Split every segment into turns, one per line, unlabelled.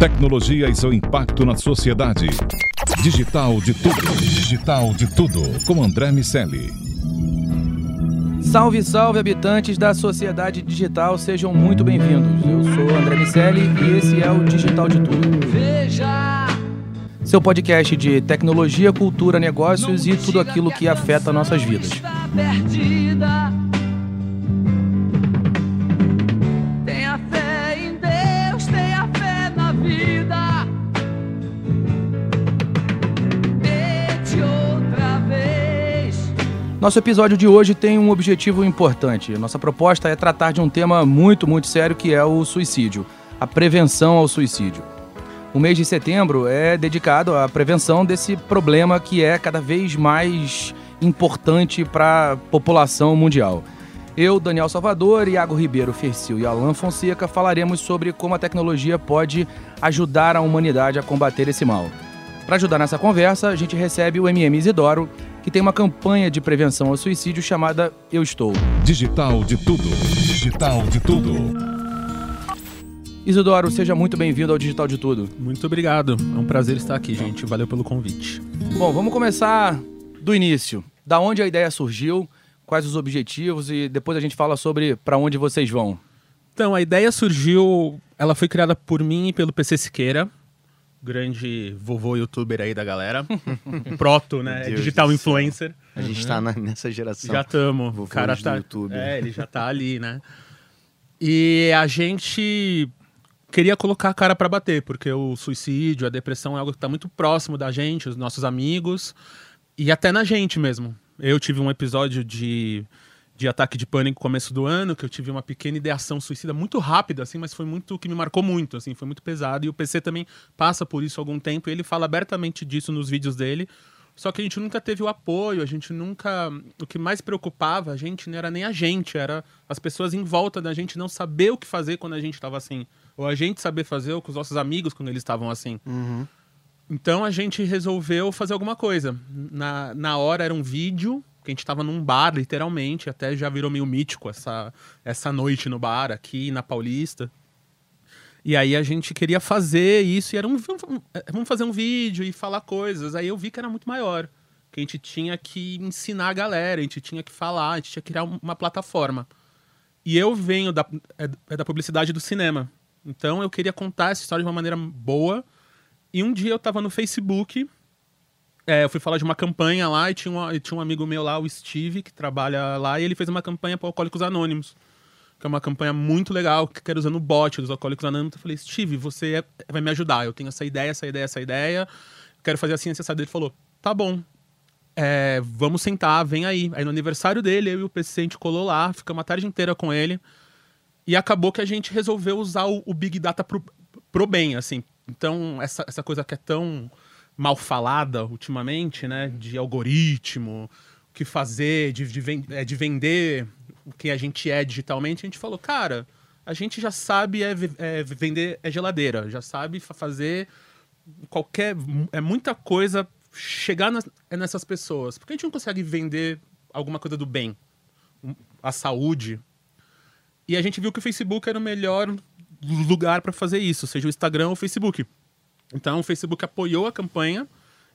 Tecnologia e seu impacto na sociedade. Digital de tudo. Digital de tudo. Com André Miceli.
Salve, salve, habitantes da sociedade digital, sejam muito bem-vindos. Eu sou André Miceli e esse é o Digital de Tudo.
Veja,
Seu podcast de tecnologia, cultura, negócios e tudo aquilo que afeta nossas vidas.
está perdida.
Nosso episódio de hoje tem um objetivo importante. Nossa proposta é tratar de um tema muito, muito sério que é o suicídio, a prevenção ao suicídio. O mês de setembro é dedicado à prevenção desse problema que é cada vez mais importante para a população mundial. Eu, Daniel Salvador, Iago Ribeiro Fercil e Alan Fonseca falaremos sobre como a tecnologia pode ajudar a humanidade a combater esse mal. Para ajudar nessa conversa, a gente recebe o MM Isidoro, que tem uma campanha de prevenção ao suicídio chamada Eu Estou.
Digital de tudo. Digital de tudo.
Isidoro, seja muito bem-vindo ao Digital de Tudo.
Muito obrigado. É um prazer estar aqui, gente. Valeu pelo convite.
Bom, vamos começar do início. Da onde a ideia surgiu, quais os objetivos e depois a gente fala sobre para onde vocês vão.
Então, a ideia surgiu. Ela foi criada por mim e pelo PC Siqueira, grande vovô youtuber aí da galera. Proto, né? Digital influencer.
A gente tá na- nessa geração.
Já tamo.
Vovôs
O cara tá.
YouTube.
É, ele já tá ali, né? E a gente queria colocar a cara pra bater, porque o suicídio, a depressão é algo que tá muito próximo da gente, os nossos amigos e até na gente mesmo. Eu tive um episódio de, de ataque de pânico no começo do ano, que eu tive uma pequena ideação suicida muito rápida, assim, mas foi muito que me marcou muito, assim, foi muito pesado. E o PC também passa por isso há algum tempo e ele fala abertamente disso nos vídeos dele. Só que a gente nunca teve o apoio, a gente nunca. O que mais preocupava a gente não era nem a gente, era as pessoas em volta da gente não saber o que fazer quando a gente estava assim. Ou a gente saber fazer ou com os nossos amigos quando eles estavam assim. Então a gente resolveu fazer alguma coisa. Na, na hora era um vídeo, a gente tava num bar, literalmente, até já virou meio mítico essa, essa noite no bar aqui na Paulista. E aí a gente queria fazer isso e era um. Vamos fazer um vídeo e falar coisas. Aí eu vi que era muito maior. Que a gente tinha que ensinar a galera, a gente tinha que falar, a gente tinha que criar uma plataforma. E eu venho da, é, é da publicidade do cinema. Então eu queria contar essa história de uma maneira boa. E um dia eu tava no Facebook, é, eu fui falar de uma campanha lá e tinha, e tinha um amigo meu lá, o Steve, que trabalha lá, e ele fez uma campanha para Alcoólicos Anônimos. Que é uma campanha muito legal, que era usando o bot dos Alcoólicos Anônimos. Eu falei, Steve, você é- vai me ajudar. Eu tenho essa ideia, essa ideia, essa ideia. Quero fazer assim, assado. Ele falou, tá bom. É, vamos sentar, vem aí. Aí no aniversário dele, eu e o gente colou lá, ficamos a tarde inteira com ele. E acabou que a gente resolveu usar o, o Big Data pro, pro bem, assim. Então, essa, essa coisa que é tão mal falada ultimamente, né? De algoritmo, o que fazer, de, de, ven- é, de vender o que a gente é digitalmente, a gente falou, cara, a gente já sabe é, é, vender é geladeira, já sabe fa- fazer qualquer. É muita coisa chegar nas- é nessas pessoas. Por que a gente não consegue vender alguma coisa do bem? A saúde, e a gente viu que o Facebook era o melhor lugar para fazer isso, seja o Instagram ou o Facebook. Então o Facebook apoiou a campanha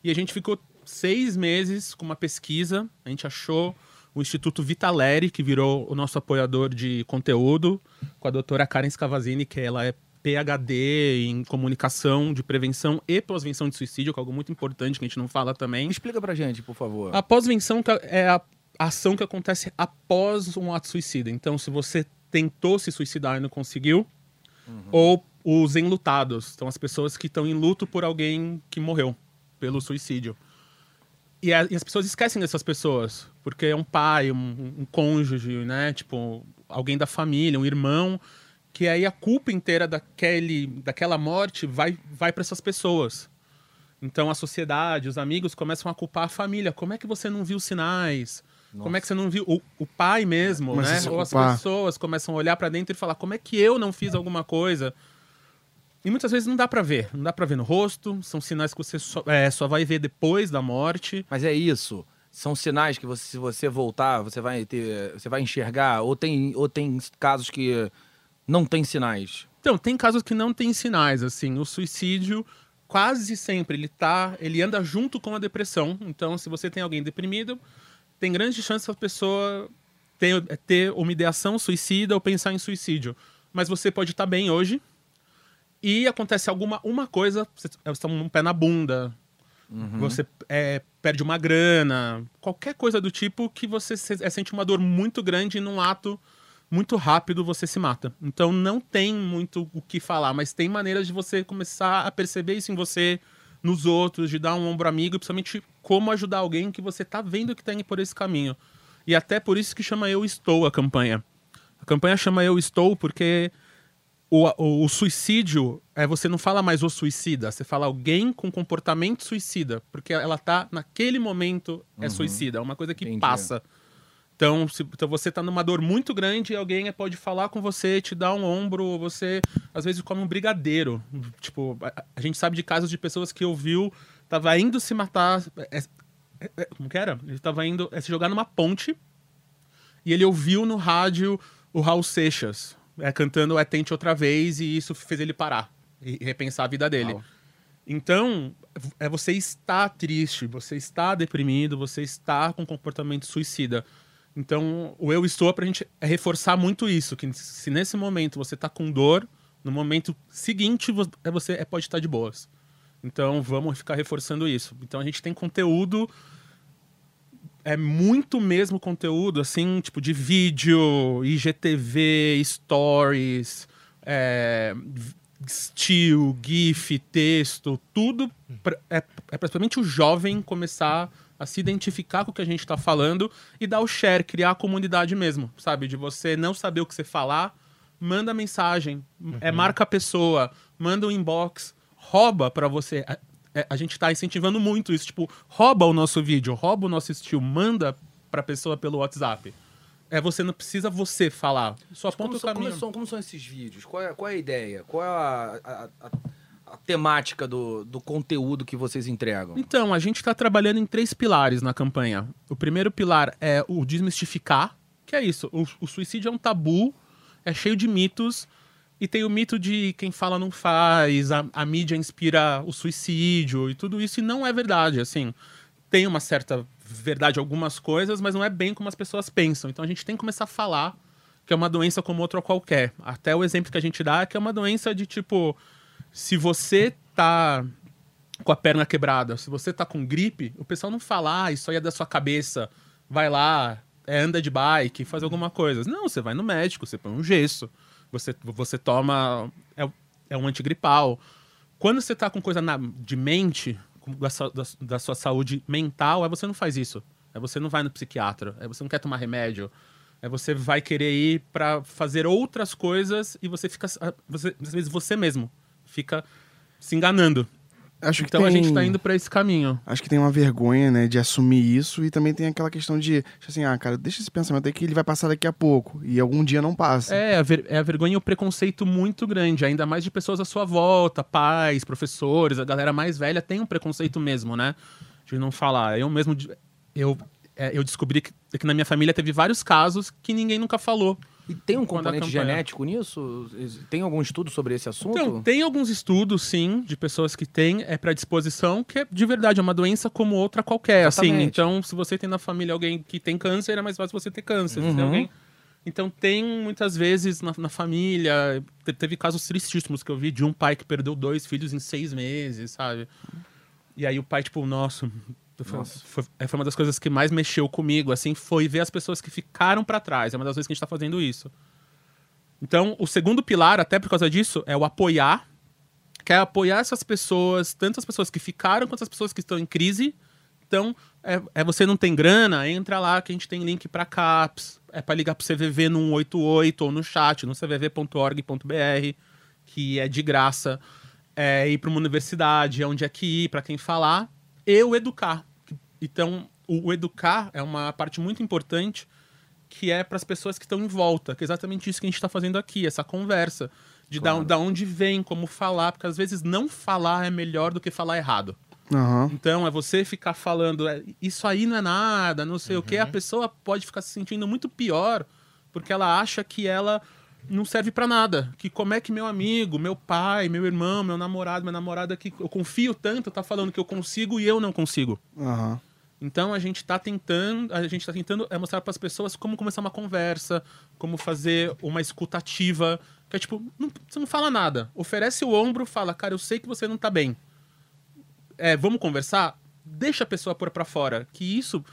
e a gente ficou seis meses com uma pesquisa. A gente achou o Instituto Vitaleri, que virou o nosso apoiador de conteúdo, com a doutora Karen Scavazini, que ela é PhD em comunicação de prevenção e pós-venção de suicídio, que é algo muito importante que a gente não fala também.
Explica pra gente, por favor.
A pós-venção é a ação que acontece após um ato suicida. Então, se você tentou se suicidar e não conseguiu, ou os enlutados, então as pessoas que estão em luto por alguém que morreu pelo suicídio. E, a- e as pessoas esquecem dessas pessoas, porque é um pai, um, um cônjuge, né? Tipo, alguém da família, um irmão que aí a culpa inteira daquele, daquela morte vai, vai para essas pessoas. Então a sociedade, os amigos começam a culpar a família. Como é que você não viu sinais? Como é que você não viu? O, o pai mesmo,
a
né? Ou as pessoas começam a olhar para dentro e falar: como é que eu não fiz alguma coisa? E muitas vezes não dá pra ver. Não dá pra ver no rosto. São sinais que você só, é, só vai ver depois da morte.
Mas é isso. São sinais que você, se você voltar, você vai ter, você vai enxergar. Ou tem, ou tem casos que não tem sinais.
Então, tem casos que não tem sinais, assim. O suicídio, quase sempre, ele tá. Ele anda junto com a depressão. Então, se você tem alguém deprimido, tem grande chance da pessoa ter, ter uma ideação suicida ou pensar em suicídio. Mas você pode estar bem hoje. E acontece alguma uma coisa, você está um pé na bunda, você é, perde uma grana, qualquer coisa do tipo que você se- é, sente uma dor muito grande e num ato muito rápido você se mata. Então não tem muito o que falar, mas tem maneiras de você começar a perceber isso em você, nos outros, de dar um ombro amigo, e principalmente como ajudar alguém que você tá vendo que tá indo por esse caminho. E até por isso que chama Eu Estou a campanha. A campanha chama Eu Estou porque o, o, o suicídio é você não fala mais o suicida, você fala alguém com comportamento suicida, porque ela tá naquele momento é suicida, é uma coisa que
Entendi.
passa. Então, se então você tá numa dor muito grande e alguém pode falar com você, te dar um ombro, você às vezes come um brigadeiro. Tipo, a, a gente sabe de casos de pessoas que ouviu, tava indo se matar, é- é- é- como que era? Ele tava indo é, se jogar numa ponte e ele ouviu no rádio o Raul Seixas é, cantando É Tente Outra Vez e isso fez ele parar e repensar a vida dele.
Uau.
Então, é você está triste, você está deprimido, você está com comportamento suicida. Então, o eu estou pra gente é reforçar muito isso, que se nesse momento você tá com dor, no momento seguinte é você é, pode estar de boas. Então, vamos ficar reforçando isso. Então, a gente tem conteúdo é muito mesmo conteúdo, assim, tipo de vídeo, IGTV, stories, é, estilo, GIF, texto, tudo pra- é, é praticamente o jovem começar a se identificar com o que a gente está falando e dar o share, criar a comunidade mesmo, sabe? De você não saber o que você falar, manda mensagem, é, marca a pessoa, manda um inbox, rouba para você. A, é, a gente tá incentivando muito isso, tipo, rouba o nosso vídeo, rouba o nosso estilo, manda pra pessoa pelo WhatsApp. É, você não precisa você falar, só aponta o
são,
caminho.
como, são, como são esses vídeos? Qual é, qual é a ideia? Qual é a, a- a- a temática do, do conteúdo que vocês entregam?
Então, a gente está trabalhando em três pilares na campanha. O primeiro pilar é o desmistificar, que é isso. O, o suicídio é um tabu, é cheio de mitos, e tem o mito de quem fala não faz, a, a mídia inspira o suicídio e tudo isso, e não é verdade, assim. Tem uma certa verdade algumas coisas, mas não é bem como as pessoas pensam. Então a gente tem que começar a falar que é uma doença como outra qualquer. Até o exemplo que a gente dá é que é uma doença de tipo, se você tá com a perna quebrada, se você tá com gripe, o pessoal não fala, ah, isso aí é da sua cabeça, vai lá, é, anda de bike, faz alguma coisa. Não, você vai no médico, você põe um gesso, você, você toma. É, é um antigripal. Quando você tá com coisa na- de mente, da, sua- da, da sua saúde mental, é você não faz isso. É você não vai no psiquiatra, é você não quer tomar remédio. É você vai querer ir pra fazer outras coisas e você fica. Você, às vezes você mesmo fica se enganando.
Acho que
Então a
tem-
gente tá indo pra esse caminho.
Acho que tem uma vergonha, né, de assumir isso e também tem aquela questão de, tipo assim, ah, cara, deixa esse pensamento aí que ele vai passar daqui a pouco e algum dia não passa.
É a, ver- é a vergonha e o preconceito muito grande, ainda mais de pessoas à sua volta, pais, professores, a galera mais velha tem um preconceito mesmo, né? De não falar. Eu mesmo, eu, é, eu descobri que, que na minha família teve vários casos que ninguém nunca falou.
E tem um componente genético nisso? Tem algum estudo sobre esse assunto?
Então, tem alguns estudos, sim, de pessoas que têm é predisposição, que é, de verdade é uma doença como outra qualquer, assim. Então, se você tem na família alguém que tem câncer, é mais fácil você ter câncer. Se tem
Uhum.
alguém... Então, tem muitas vezes na, na família. te- Teve casos tristíssimos que eu vi de um pai que perdeu dois filhos em seis meses, sabe? E aí o pai, tipo, nossa. Foi, foi, é, foi uma das coisas que mais mexeu comigo, assim, foi ver as pessoas que ficaram pra trás. É uma das vezes que a gente tá fazendo isso. Então, o segundo pilar, até por causa disso, é o apoiar. Que é apoiar essas pessoas, tanto as pessoas que ficaram quanto as pessoas que estão em crise. Então, é, é você não tem grana, entra lá que a gente tem link pra CAPS. é para ligar pro CVV no 188 ou no chat, no cvv.org.br, que é de graça. É ir para uma universidade, é onde é que ir, para quem falar. E o educar. Então, o, o educar é uma parte muito importante que é para as pessoas que estão em volta, que é exatamente isso que a gente está fazendo aqui, essa conversa. De da, da onde vem, como falar, porque às vezes não falar é melhor do que falar errado.
Aham.
Então é você ficar falando, é, isso aí não é nada, não sei o que, a pessoa pode ficar se sentindo muito pior, porque ela acha que ela não serve pra nada. Que como é que meu amigo, meu pai, meu irmão, meu namorado, minha namorada que eu confio tanto, tá falando que eu consigo e eu não consigo.
Aham.
Então a gente está tentando, a gente tá tentando é mostrar para as pessoas como começar uma conversa, como fazer uma escutativa, que é tipo, não, você não fala nada, oferece o ombro, fala, cara, eu sei que você não tá bem. É, vamos conversar? Deixa a pessoa pôr para fora, que isso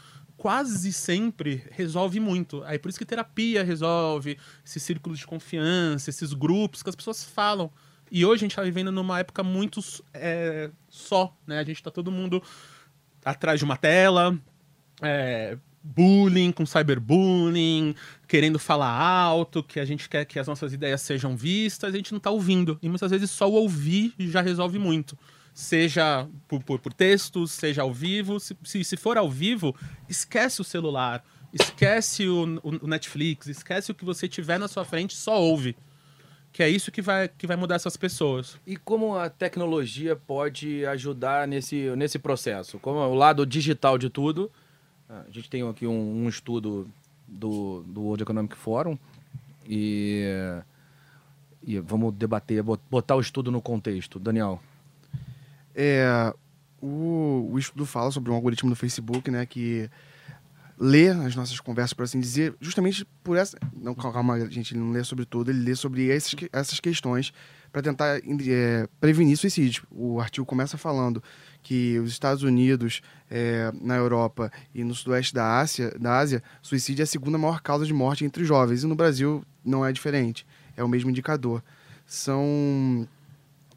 quase sempre resolve muito. Aí por isso que terapia resolve, esses círculos de confiança, esses grupos que as pessoas falam. E hoje a gente tá vivendo numa época muito é, só, né? A gente tá todo mundo atrás de uma tela, é, bullying com cyberbullying, querendo falar alto, que a gente quer que as nossas ideias sejam vistas, a gente não tá ouvindo. E muitas vezes só o ouvir já resolve muito. Seja por, por, por textos, seja ao vivo. Se, se, se for ao vivo, esquece o celular, esquece o, o- Netflix, esquece o que você tiver na sua frente, só ouve. Que é isso que vai, que vai mudar essas pessoas.
E como a tecnologia pode ajudar nesse, nesse processo? Como o lado digital de tudo. A gente tem aqui um, um estudo do, do World Economic Forum e, e vamos debater, bot- botar o estudo no contexto. Daniel.
É, o, o estudo fala sobre um algoritmo do Facebook, né, que lê as nossas conversas, por assim dizer, justamente por essa... Não, calma, gente, ele não lê sobre tudo, ele lê sobre esses, que- essas questões para tentar é, prevenir suicídio. O artigo começa falando que os Estados Unidos, é, na Europa e no sudoeste da Ásia, da Ásia, suicídio é a segunda maior causa de morte entre os jovens. E no Brasil não é diferente. É o mesmo indicador. São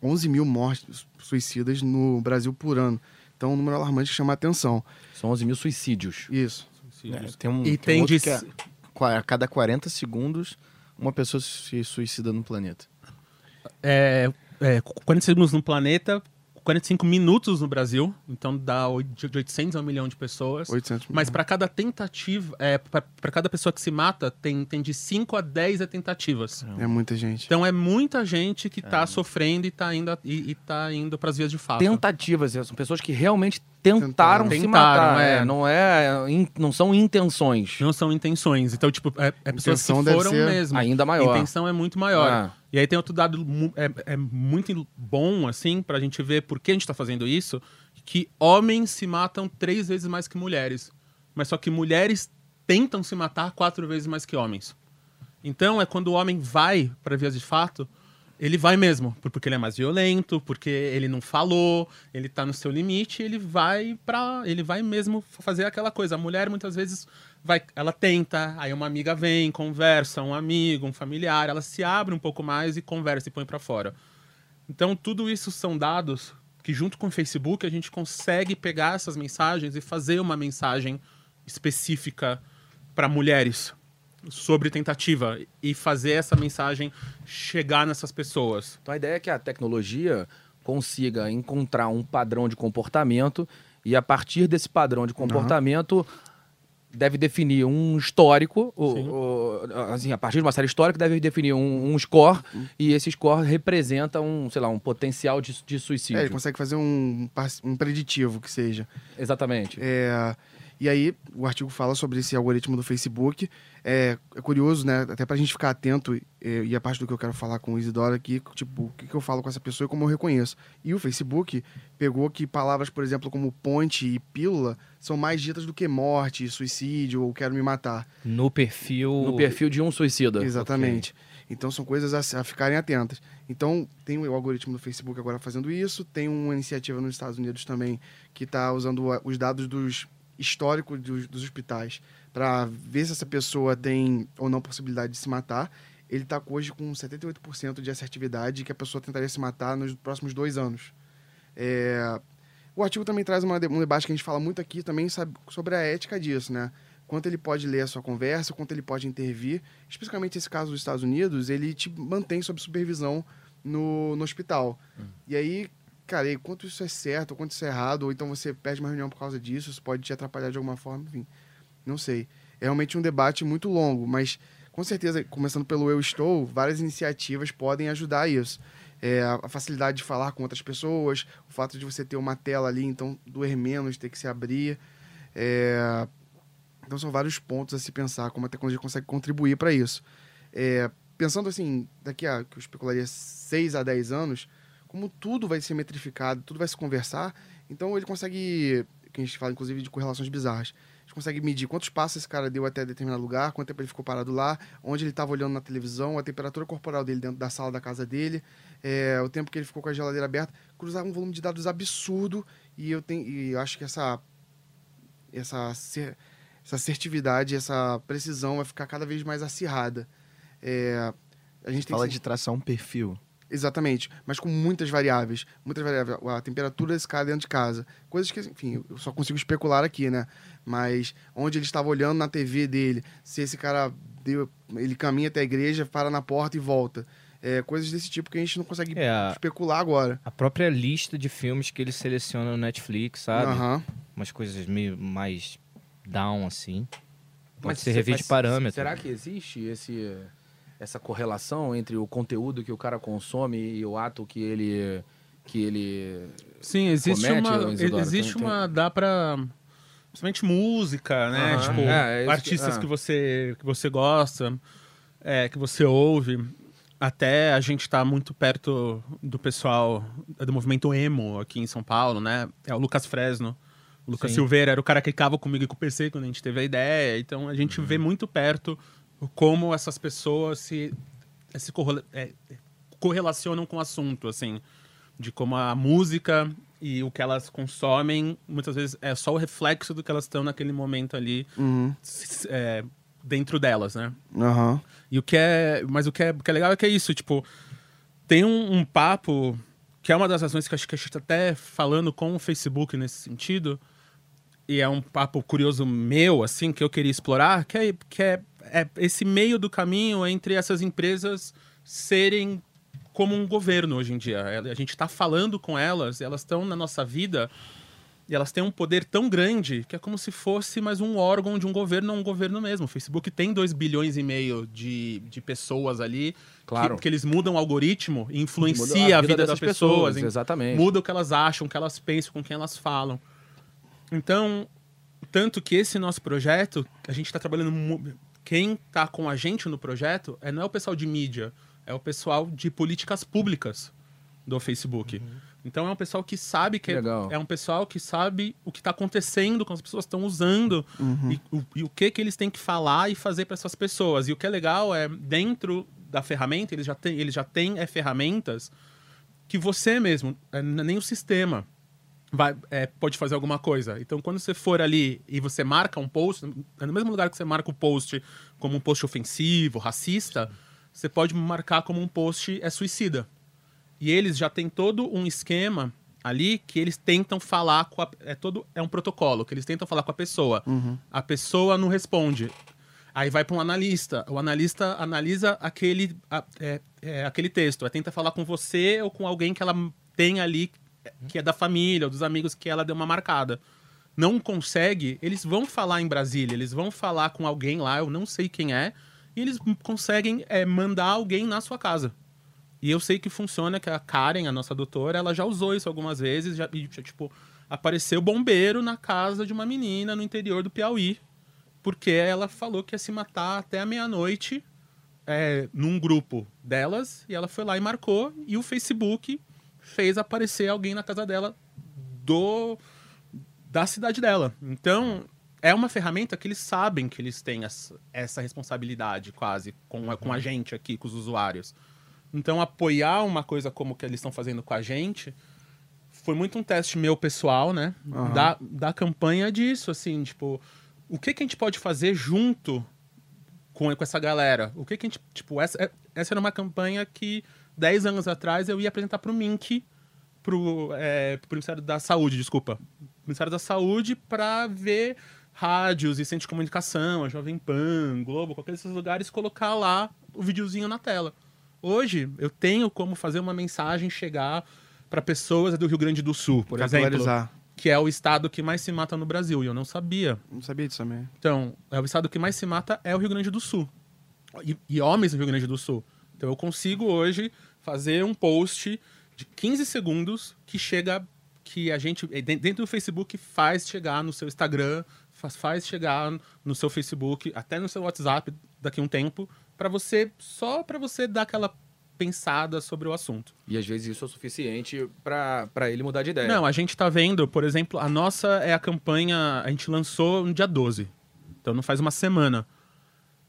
11 mil mortes suicidas no Brasil por ano. Então, um número alarmante que chama a atenção.
São 11 mil suicídios.
Isso.
É, tem um,
E
tem
tem
outro
de-
que é, a cada 40 segundos, uma pessoa se suicida no planeta.
É, é, 40 segundos no planeta, 45 minutos no Brasil, então dá de 800 a 1 milhão de pessoas.
800
Mas para cada tentativa, é, para cada pessoa que se mata, tem, tem de 5 a 10 tentativas.
É muita gente.
Então é muita gente que tá sofrendo e tá indo, e, e tá indo pras vias de fato.
Tentativas, são pessoas que realmente tentaram,
Tentaram.
se matar.
é.
é, não, é, in- não são intenções.
Não são intenções. Então, tipo, é, é pessoas que foram
ser
mesmo.
Ainda
A
maior.
intenção é muito maior.
É.
E aí tem outro dado é, é muito bom, assim, pra gente ver por que a gente tá fazendo isso, que homens se matam três vezes mais que mulheres. Mas só que mulheres tentam se matar quatro vezes mais que homens. Então é quando o homem vai para vias de fato, ele vai mesmo, por- porque ele é mais violento, porque ele não falou, ele tá no seu limite, ele vai para, ele vai mesmo fazer aquela coisa. A mulher muitas vezes vai, ela tenta, aí uma amiga vem, conversa, um amigo, um familiar, ela se abre um pouco mais e conversa e põe para fora. Então tudo isso são dados que junto com o Facebook a gente consegue pegar essas mensagens e fazer uma mensagem específica para mulheres sobre tentativa e fazer essa mensagem chegar nessas pessoas.
Então a ideia é que a tecnologia consiga encontrar um padrão de comportamento e a partir desse padrão de comportamento deve definir um histórico, o-
Sim.
o- assim, a partir de uma série histórica deve definir um, um score e esse score representa um, sei lá, um potencial de, de suicídio.
É, ele consegue fazer um, um preditivo que seja.
Exatamente.
É, e aí, o artigo fala sobre esse algoritmo do Facebook. É, é curioso, né? Até pra gente ficar atento, é, e a parte do que eu quero falar com o Isidoro aqui, tipo, o que, que eu falo com essa pessoa e como eu reconheço. E o Facebook pegou que palavras, por exemplo, como ponte e pílula são mais ditas do que morte, suicídio ou quero me matar.
No perfil.
No perfil de um suicida.
Exatamente. Então são coisas a, a ficarem atentas. Então tem o algoritmo do Facebook agora fazendo isso, tem uma iniciativa nos Estados Unidos também que está usando os dados dos históricos dos, dos hospitais para ver se essa pessoa tem ou não possibilidade de se matar. Ele está hoje com 78% de assertividade que a pessoa tentaria se matar nos próximos dois anos. É, O artigo também traz uma um debate que a gente fala muito aqui também sabe, sobre a ética disso, né? quanto ele pode ler a sua conversa, quanto ele pode intervir. Especificamente esse caso dos Estados Unidos, ele te mantém sob supervisão no, no hospital. E aí, cara, e quanto isso é certo, ou quanto isso é errado, ou então você perde uma reunião por causa disso, isso pode te atrapalhar de alguma forma, enfim. Não sei. É realmente um debate muito longo, mas com certeza, começando pelo Eu Estou, várias iniciativas podem ajudar isso. É, a a facilidade de falar com outras pessoas, o fato de você ter uma tela ali, então doer menos, ter que se abrir. É, então são vários pontos a se pensar como a tecnologia consegue contribuir para isso. É, pensando assim, daqui a que eu especularia 6 a 10 anos, como tudo vai ser metrificado, tudo vai se conversar, então ele consegue, que a gente fala inclusive de correlações bizarras, a gente consegue medir quantos passos esse cara deu até determinado lugar, quanto tempo ele ficou parado lá, onde ele estava olhando na televisão, a temperatura corporal dele dentro da sala da casa dele, é, o tempo que ele ficou com a geladeira aberta, cruzar um volume de dados absurdo e eu tenho, e eu acho que essa essa essa assertividade, essa precisão vai ficar cada vez mais acirrada. É, a gente
Fala
que
de traçar um perfil.
Exatamente, mas com muitas variáveis. Muitas variáveis. A temperatura desse cara dentro de casa. Coisas que, enfim, eu só consigo especular aqui, né? Mas onde ele estava olhando na TV dele, se esse cara deu, ele caminha até a igreja, para na porta e volta. É, coisas desse tipo que a gente não consegue
É, a-
especular agora.
A própria lista de filmes que ele seleciona no Netflix, sabe?
Aham.
Umas coisas meio mais down, assim. Pode
Mas
ser
mas
de parâmetro.
Será que existe esse, essa correlação entre o conteúdo que o cara consome e o ato que ele que ele
Sim, existe
Comete,
uma.
Isidoro?
Existe
Tem- tem-
uma. Dá pra. Principalmente música, né? Tipo,
É, é isso que-
artistas
ah.
que, você, que você gosta, é, que você ouve. Até a gente tá muito perto do pessoal do movimento emo aqui em São Paulo, né? É o Lucas Fresno. O Lucas
Sim.
Silveira era o cara que clicava comigo e com o PC quando a gente teve a ideia. Então a gente vê muito perto como essas pessoas se, se correla- é, correlacionam com o assunto, assim. De como a música e o que elas consomem, muitas vezes é só o reflexo do que elas estão naquele momento ali
Uhum.
é, dentro delas, né?
Aham.
E o que é. Mas o que é, o que é legal é que é isso, tipo, tem um, um papo que é uma das razões que acho que a gente tá até falando com o Facebook nesse sentido, e é um papo curioso meu, assim, que eu queria explorar, que é, que é, é esse meio do caminho entre essas empresas serem como um governo hoje em dia. A gente está falando com elas, elas estão na nossa vida e elas têm um poder tão grande que é como se fosse mais um órgão de um governo, um governo mesmo. O Facebook tem 2 bilhões e meio de, de pessoas ali,
Claro.
que, que eles mudam o algoritmo e influencia
Muda
a vida, das pessoas, em-
exatamente.
muda o que elas acham, o que elas pensam, com quem elas falam. Então, tanto que esse nosso projeto, a gente está trabalhando. Quem está com a gente no projeto é, não é o pessoal de mídia, é o pessoal de políticas públicas do Facebook. Então é um pessoal que sabe que é, é um pessoal que sabe o que está acontecendo, com as pessoas estão usando e, o, e o que que eles têm que falar e fazer para essas pessoas. E o que é legal é dentro da ferramenta eles já têm eles já têm é, ferramentas que você mesmo é, nem o sistema vai, é, pode fazer alguma coisa. Então, quando você for ali e você marca um post, é no mesmo lugar que você marca o post como um post ofensivo, racista, você pode marcar como um post é suicida. E eles já têm todo um esquema ali que eles tentam falar com a, é todo é um protocolo que eles tentam falar com a pessoa. A pessoa não responde. Aí vai para um analista. O analista analisa aquele, a- é, é, aquele texto. Aí tenta falar com você ou com alguém que ela tem ali, que é da família ou dos amigos que ela deu uma marcada. Não consegue, eles vão falar em Brasília, eles vão falar com alguém lá, eu não sei quem é, e eles conseguem é, mandar alguém na sua casa. E eu sei que funciona, que a Karen, a nossa doutora, ela já usou isso algumas vezes, já, já, tipo, apareceu bombeiro na casa de uma menina no interior do Piauí, porque ela falou que ia se matar até a meia-noite é, num grupo delas, e ela foi lá e marcou, e o Facebook fez aparecer alguém na casa dela do da cidade dela. Então, é uma ferramenta que eles sabem que eles têm essa, essa responsabilidade quase com a, com a gente aqui, com os usuários. Então, apoiar uma coisa como que eles estão fazendo com a gente foi muito um teste meu pessoal, né? Da, da campanha disso, assim, tipo, o que, que a gente pode fazer junto com, com essa galera? O que, que a gente. Tipo, essa, é- essa era uma campanha que 10 anos atrás eu ia apresentar pro Mink, pro, é, pro Ministério da Saúde, desculpa. Ministério da Saúde, para ver rádios e centros de comunicação, a Jovem Pan, Globo, qualquer desses lugares, colocar lá o videozinho na tela. Hoje, eu tenho como fazer uma mensagem chegar para pessoas do Rio Grande do Sul, por exemplo, que é o estado que mais se mata no Brasil, e eu não sabia.
Não sabia disso também.
Então, é o estado que mais se mata é o Rio Grande do Sul. E, e homens no Rio Grande do Sul. Então eu consigo hoje fazer um post de 15 segundos que chega que a gente eh, den- dentro do Facebook faz chegar no seu Instagram, faz, faz chegar no seu Facebook, até no seu WhatsApp daqui a um tempo, para você só para você dar aquela pensada sobre o assunto.
E às vezes isso é o suficiente pra ele mudar de ideia.
Não, a gente tá vendo, por exemplo, a nossa é a campanha. A gente lançou no dia 12. Então não faz uma semana.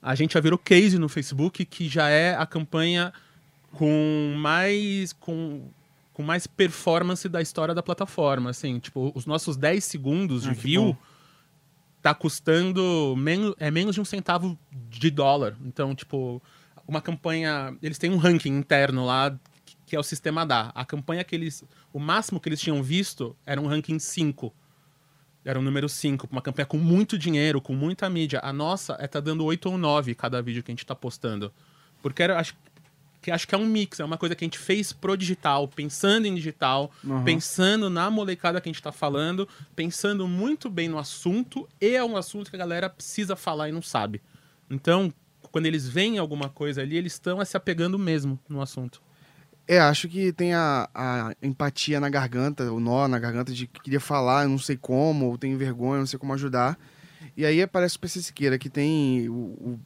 A gente já virou case no Facebook, que já é a campanha com mais. com, com mais performance da história da plataforma. Assim, tipo, os nossos 10 segundos de
Ah,
view
bom.
tá custando menos, é menos de um centavo de dólar. Então, tipo, uma campanha. Eles têm um ranking interno lá, que é o sistema DA. A campanha que eles. O máximo que eles tinham visto era um ranking 5. Era um número 5, uma campanha com muito dinheiro, com muita mídia. A nossa é tá dando 8 ou 9 cada vídeo que a gente tá postando. Porque era, acho, que acho que é um mix, é uma coisa que a gente fez pro digital, pensando em digital,
Uhum.
pensando na molecada que a gente tá falando, pensando muito bem no assunto, e é um assunto que a galera precisa falar e não sabe. Então, quando eles veem alguma coisa ali, eles estão se apegando mesmo no assunto.
É, acho que tem a, a empatia na garganta, o nó na garganta de que queria falar, eu não sei como, ou tenho vergonha, não sei como ajudar. E aí aparece o PC Siqueira, que tem o, o,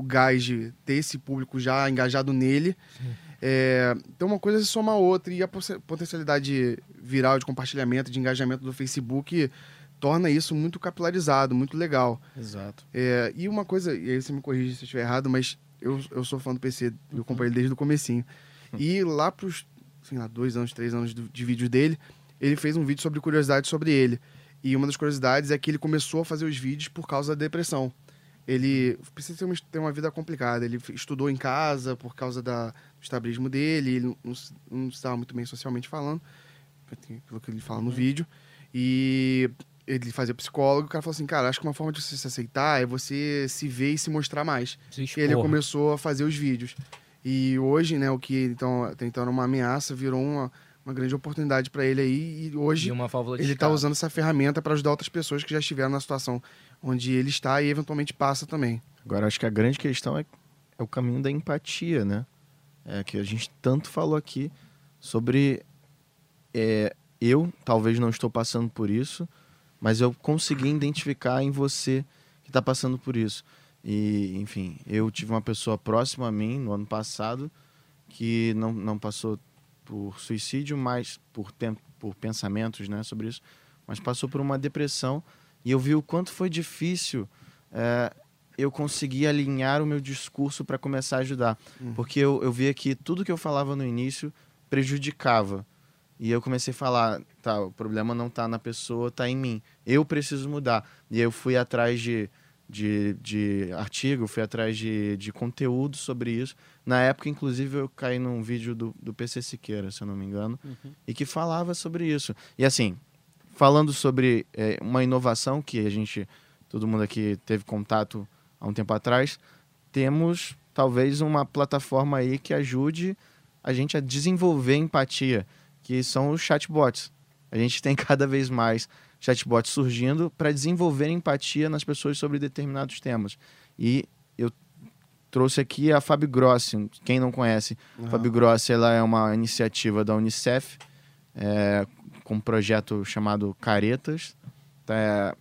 o gás de ter esse público já engajado nele. É, então uma coisa se soma a outra, e a potencialidade viral de compartilhamento, de engajamento do Facebook torna isso muito capilarizado, muito legal.
Exato.
É, e uma coisa, e aí você me corrige se eu estiver errado, mas eu, eu sou fã do PC, eu acompanho ele desde o comecinho. E lá pros, sei lá, dois anos, três anos de vídeo dele, ele fez um vídeo sobre curiosidades sobre ele. E uma das curiosidades é que ele começou a fazer os vídeos por causa da depressão. Ele precisa ter uma, ter uma vida complicada. Ele estudou em casa por causa da, do estabilismo dele. Ele não, não estava muito bem socialmente falando, pelo que ele fala no vídeo. E ele fazia psicólogo. O cara falou assim: Cara, acho que uma forma de você se aceitar é você se ver e se mostrar mais.
Se
E ele começou a fazer os vídeos. E hoje, né, o que então, até então era uma ameaça, virou uma, uma grande oportunidade para ele aí. E hoje
E
ele está usando essa ferramenta para ajudar outras pessoas que já estiveram na situação onde ele está e eventualmente passa também.
Agora, acho que a grande questão é, é o caminho da empatia, né? É que a gente tanto falou aqui sobre é, eu talvez não estou passando por isso, mas eu consegui identificar em você que está passando por isso. E, enfim, eu tive uma pessoa próxima a mim no ano passado que não, não passou por suicídio, mas por, tem- por pensamentos né, sobre isso, mas passou por uma depressão e eu vi o quanto foi difícil é, eu conseguir alinhar o meu discurso para começar a ajudar. Porque eu, eu via que tudo que eu falava no início prejudicava. E eu comecei a falar, tá, o problema não tá na pessoa, tá em mim. Eu preciso mudar. E eu fui atrás de, de, de artigo, fui atrás de, de conteúdo sobre isso. Na época, inclusive, eu caí num vídeo do, do PC Siqueira, se eu não me engano, e que falava sobre isso. E assim, falando sobre é, uma inovação que a gente, todo mundo aqui teve contato há um tempo atrás, temos talvez uma plataforma aí que ajude a gente a desenvolver empatia, que são os chatbots. A gente tem cada vez mais chatbots surgindo para desenvolver empatia nas pessoas sobre determinados temas. E eu trouxe aqui a Fábio Grossi, quem não conhece, a Fábio Grossi ela é uma iniciativa da Unicef, é, com um projeto chamado Caretas. É,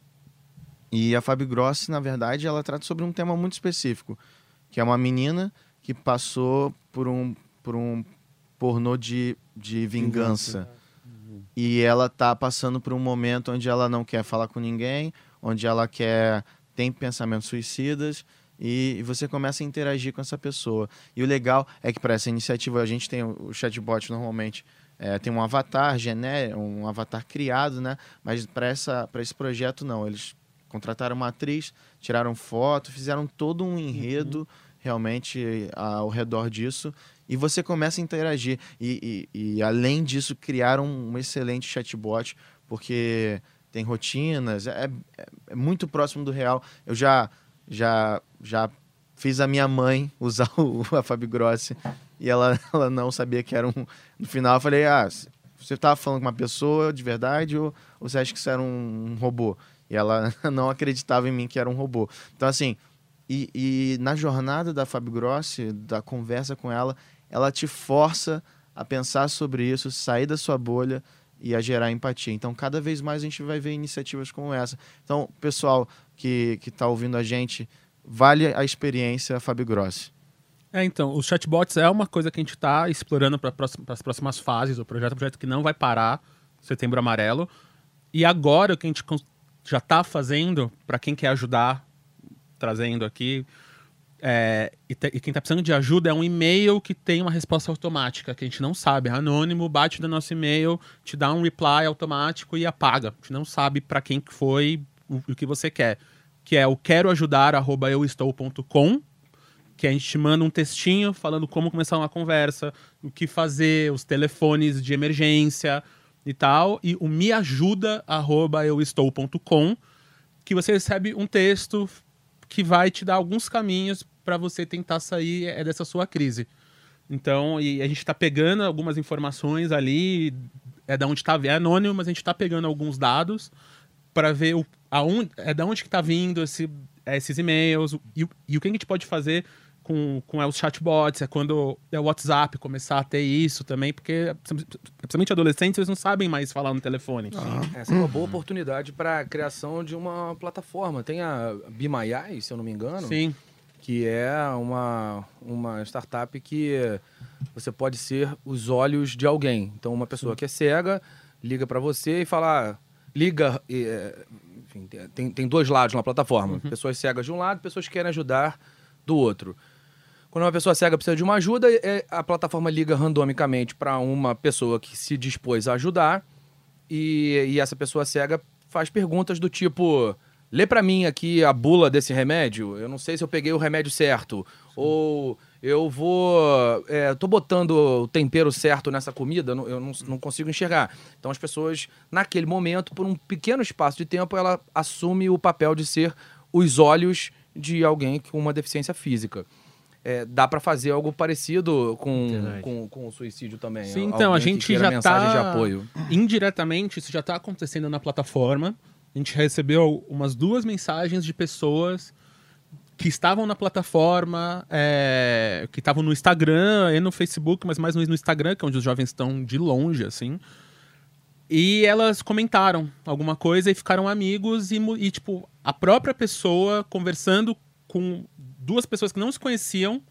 e a Fábio Grossi, na verdade, ela trata sobre um tema muito específico, que é uma menina que passou por um, por um pornô de, de vingança. E ela tá passando por um momento onde ela não quer falar com ninguém, onde ela quer tem pensamentos suicidas e, e você começa a interagir com essa pessoa. E o legal é que para essa iniciativa a gente tem o, chatbot normalmente é, tem um avatar gené, um avatar criado, né? Mas para essa para esse projeto não, eles contrataram uma atriz, tiraram foto, fizeram todo um enredo realmente ao redor disso e você começa a interagir e, e, e além disso criaram um excelente chatbot porque tem rotinas, é, é- é muito próximo do real. Eu já, já, já fiz a minha mãe usar o, a Fabi Grossi e ela, ela não sabia que era um. No final eu falei, ah, você tava falando com uma pessoa de verdade ou, ou você acha que isso era um, um robô? E ela não acreditava em mim que era um robô. Então, assim, e, e na jornada da Fabi Grossi, da conversa com ela, ela te força a pensar sobre isso, sair da sua bolha e a gerar empatia. Então, cada vez mais a gente vai ver iniciativas como essa. Então, pessoal que está ouvindo a gente, vale a experiência Fabi Grossi.
É, então, os chatbots é uma coisa que a gente está explorando para as próximas fases do projeto, um projeto que não vai parar, Setembro Amarelo. E agora o que a gente já está fazendo, para quem quer ajudar, trazendo aqui, é, e, te- e quem está precisando de ajuda é um e-mail que tem uma resposta automática, que a gente não sabe, é anônimo, bate no nosso e-mail, te dá um reply automático e apaga. A gente não sabe para quem que foi o, o que você quer. Que é o queroajudar@euestou.com que a gente te manda um textinho falando como começar uma conversa, o que fazer, os telefones de emergência e tal, e o meajuda@euestou.com, que você recebe um texto que vai te dar alguns caminhos para você tentar sair é, dessa sua crise. Então, e a gente está pegando algumas informações ali, é da onde está, é anônimo, mas a gente está pegando alguns dados para ver o, aonde, é da onde que está vindo esse, esses e-mails e, o- e o que a gente pode fazer com, com os chatbots, é quando é o WhatsApp começar a ter isso também, porque principalmente adolescentes eles não sabem mais falar no telefone.
Essa é uma boa oportunidade para a criação de uma plataforma. Tem a Eyes, se eu não me engano,
Sim.
Que é uma, uma startup que você pode ser os olhos de alguém. Então, uma pessoa que é cega liga para você e fala, ah, liga, e, é, enfim, tem, tem dois lados na plataforma. Pessoas cegas de um lado, pessoas que querem ajudar do outro. Quando uma pessoa cega precisa de uma ajuda, é, a plataforma liga randomicamente para uma pessoa que se dispôs a ajudar e, e essa pessoa cega faz perguntas do tipo: lê pra mim aqui a bula desse remédio. Eu não sei se eu peguei o remédio certo. Ou eu vou. É, tô botando o tempero certo nessa comida, eu não- não, consigo enxergar. Então as pessoas, naquele momento, por um pequeno espaço de tempo, ela assume o papel de ser os olhos de alguém com uma deficiência física. É, dá pra fazer algo parecido com, com, com o suicídio também.
Sim,
Alguém
então, a
que
gente já tá...
de apoio.
Indiretamente, isso já está acontecendo na plataforma. A gente recebeu umas duas mensagens de pessoas que estavam na plataforma, é, que estavam no Instagram e no Facebook, mas mais no Instagram, que é onde os jovens estão de longe, assim. E elas comentaram alguma coisa e ficaram amigos e, e, tipo, a própria pessoa conversando com duas pessoas que não se conheciam,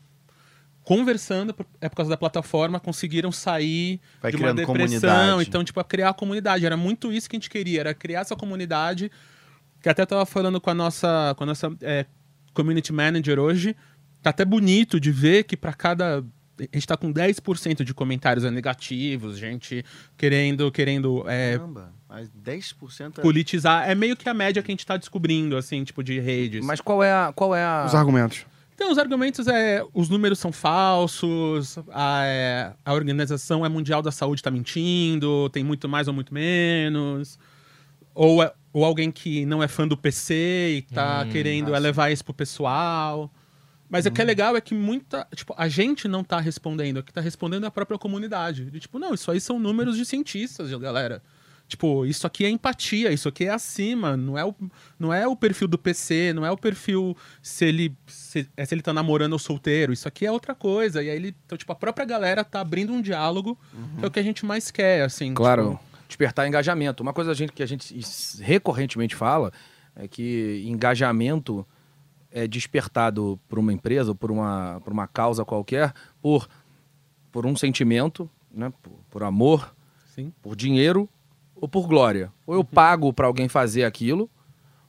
conversando, é por causa da plataforma, conseguiram sair
Vai
de uma depressão.
comunidade.
Então, tipo, a criar a comunidade. Era muito isso que a gente queria, era criar essa comunidade. Que até tava falando com a nossa, com a nossa é, community manager hoje. Tá até bonito de ver que para cada. A gente tá com 10% de comentários negativos, gente querendo, querendo é,
Caramba, mas 10% é...
politizar. É meio que a média que a gente tá descobrindo, assim, tipo, de redes.
Mas qual é a. Qual é a...
Os argumentos.
Então, os argumentos é os números são falsos, a, é, a Organização é Mundial da Saúde está mentindo, tem muito mais ou muito menos. Ou, é- ou alguém que não é fã do PC e tá querendo é levar isso pro pessoal. Mas o que é legal é que muita. Tipo, a gente não tá respondendo, o que tá respondendo é a própria comunidade. De, tipo, não, isso aí são números de cientistas, galera. Tipo, isso aqui é empatia, isso aqui é acima, não é o, não é o perfil do PC, não é o perfil se ele se, é se ele tá namorando ou solteiro, isso aqui é outra coisa. E aí ele, então, tipo, a própria galera tá abrindo um diálogo, que é o que a gente mais quer, assim.
Claro,
tipo,
despertar engajamento. Uma coisa a gente- que a gente recorrentemente fala é que engajamento é despertado por uma empresa, por uma, por uma causa qualquer, por, por um sentimento, né? por, por amor,
sim.
por dinheiro ou por glória. Ou eu pago para alguém fazer aquilo,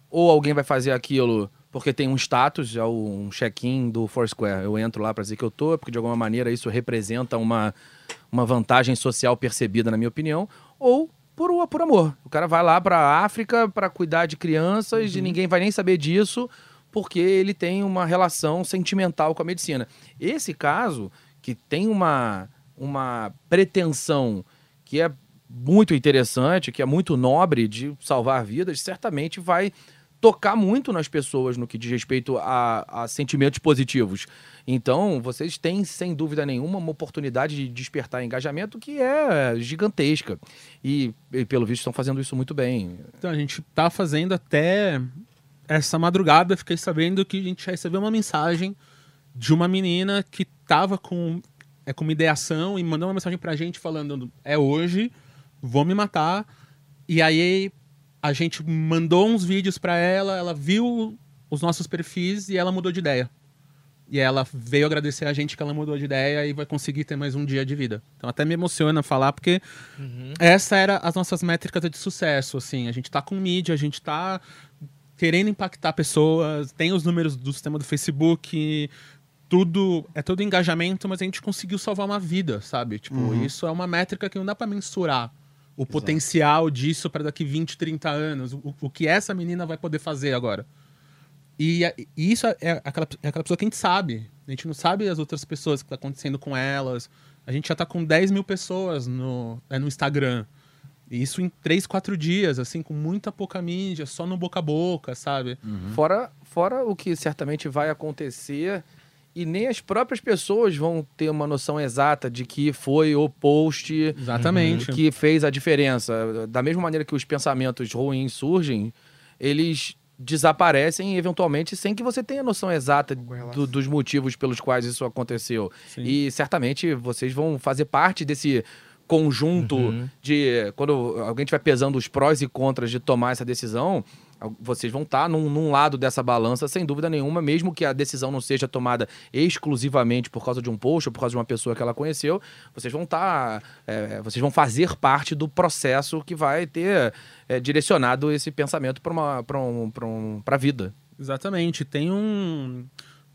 ou alguém vai fazer aquilo porque tem um status, é um check-in do Foursquare. Eu entro lá para dizer que eu tô, porque de alguma maneira isso representa uma, uma vantagem social percebida, na minha opinião, ou por, por amor. O cara vai lá para a África para cuidar de crianças e ninguém vai nem saber disso, porque ele tem uma relação sentimental com a medicina. Esse caso, que tem uma, uma pretensão que é muito interessante, que é muito nobre de salvar vidas, certamente vai tocar muito nas pessoas no que diz respeito a, a sentimentos positivos. Então, vocês têm, sem dúvida nenhuma, uma oportunidade de despertar engajamento que é gigantesca. E, e, pelo visto, estão fazendo isso muito bem.
Então, a gente tá fazendo até essa madrugada, fiquei sabendo que a gente recebeu uma mensagem de uma menina que tava com, é, com uma ideação e mandou uma mensagem pra gente falando: é hoje, vou me matar. E aí a gente mandou uns vídeos pra ela, ela viu os nossos perfis e ela mudou de ideia. E ela veio agradecer a gente que ela mudou de ideia e vai conseguir ter mais um dia de vida. Então até me emociona falar, porque essa era as nossas métricas de sucesso, assim. A gente tá com mídia, a gente tá querendo impactar pessoas, tem os números do sistema do Facebook, tudo, é todo engajamento, mas a gente conseguiu salvar uma vida, sabe? Tipo, isso é uma métrica que não dá pra mensurar o potencial disso para daqui 20, 30 anos, o, o que essa menina vai poder fazer agora. E, e isso é aquela, é aquela pessoa que a gente sabe. A gente não sabe as outras pessoas que tá acontecendo com elas. A gente já tá com 10 mil pessoas no, é, no Instagram. E isso em 3, 4 dias, assim, com muita pouca mídia, só no boca a boca, sabe?
Fora, fora o que certamente vai acontecer e nem as próprias pessoas vão ter uma noção exata de que foi o post
Exatamente.
que fez a diferença. Da mesma maneira que os pensamentos ruins surgem, eles desaparecem eventualmente sem que você tenha noção exata do- dos motivos pelos quais isso aconteceu.
Sim.
E certamente vocês vão fazer parte desse conjunto de quando alguém estiver pesando os prós e contras de tomar essa decisão, vocês vão estar num, num lado dessa balança sem dúvida nenhuma, mesmo que a decisão não seja tomada exclusivamente por causa de um post ou por causa de uma pessoa que ela conheceu, vocês vão estar, é, vocês vão fazer parte do processo que vai ter é, direcionado esse pensamento para uma para um, um, pra vida.
Exatamente. Tem um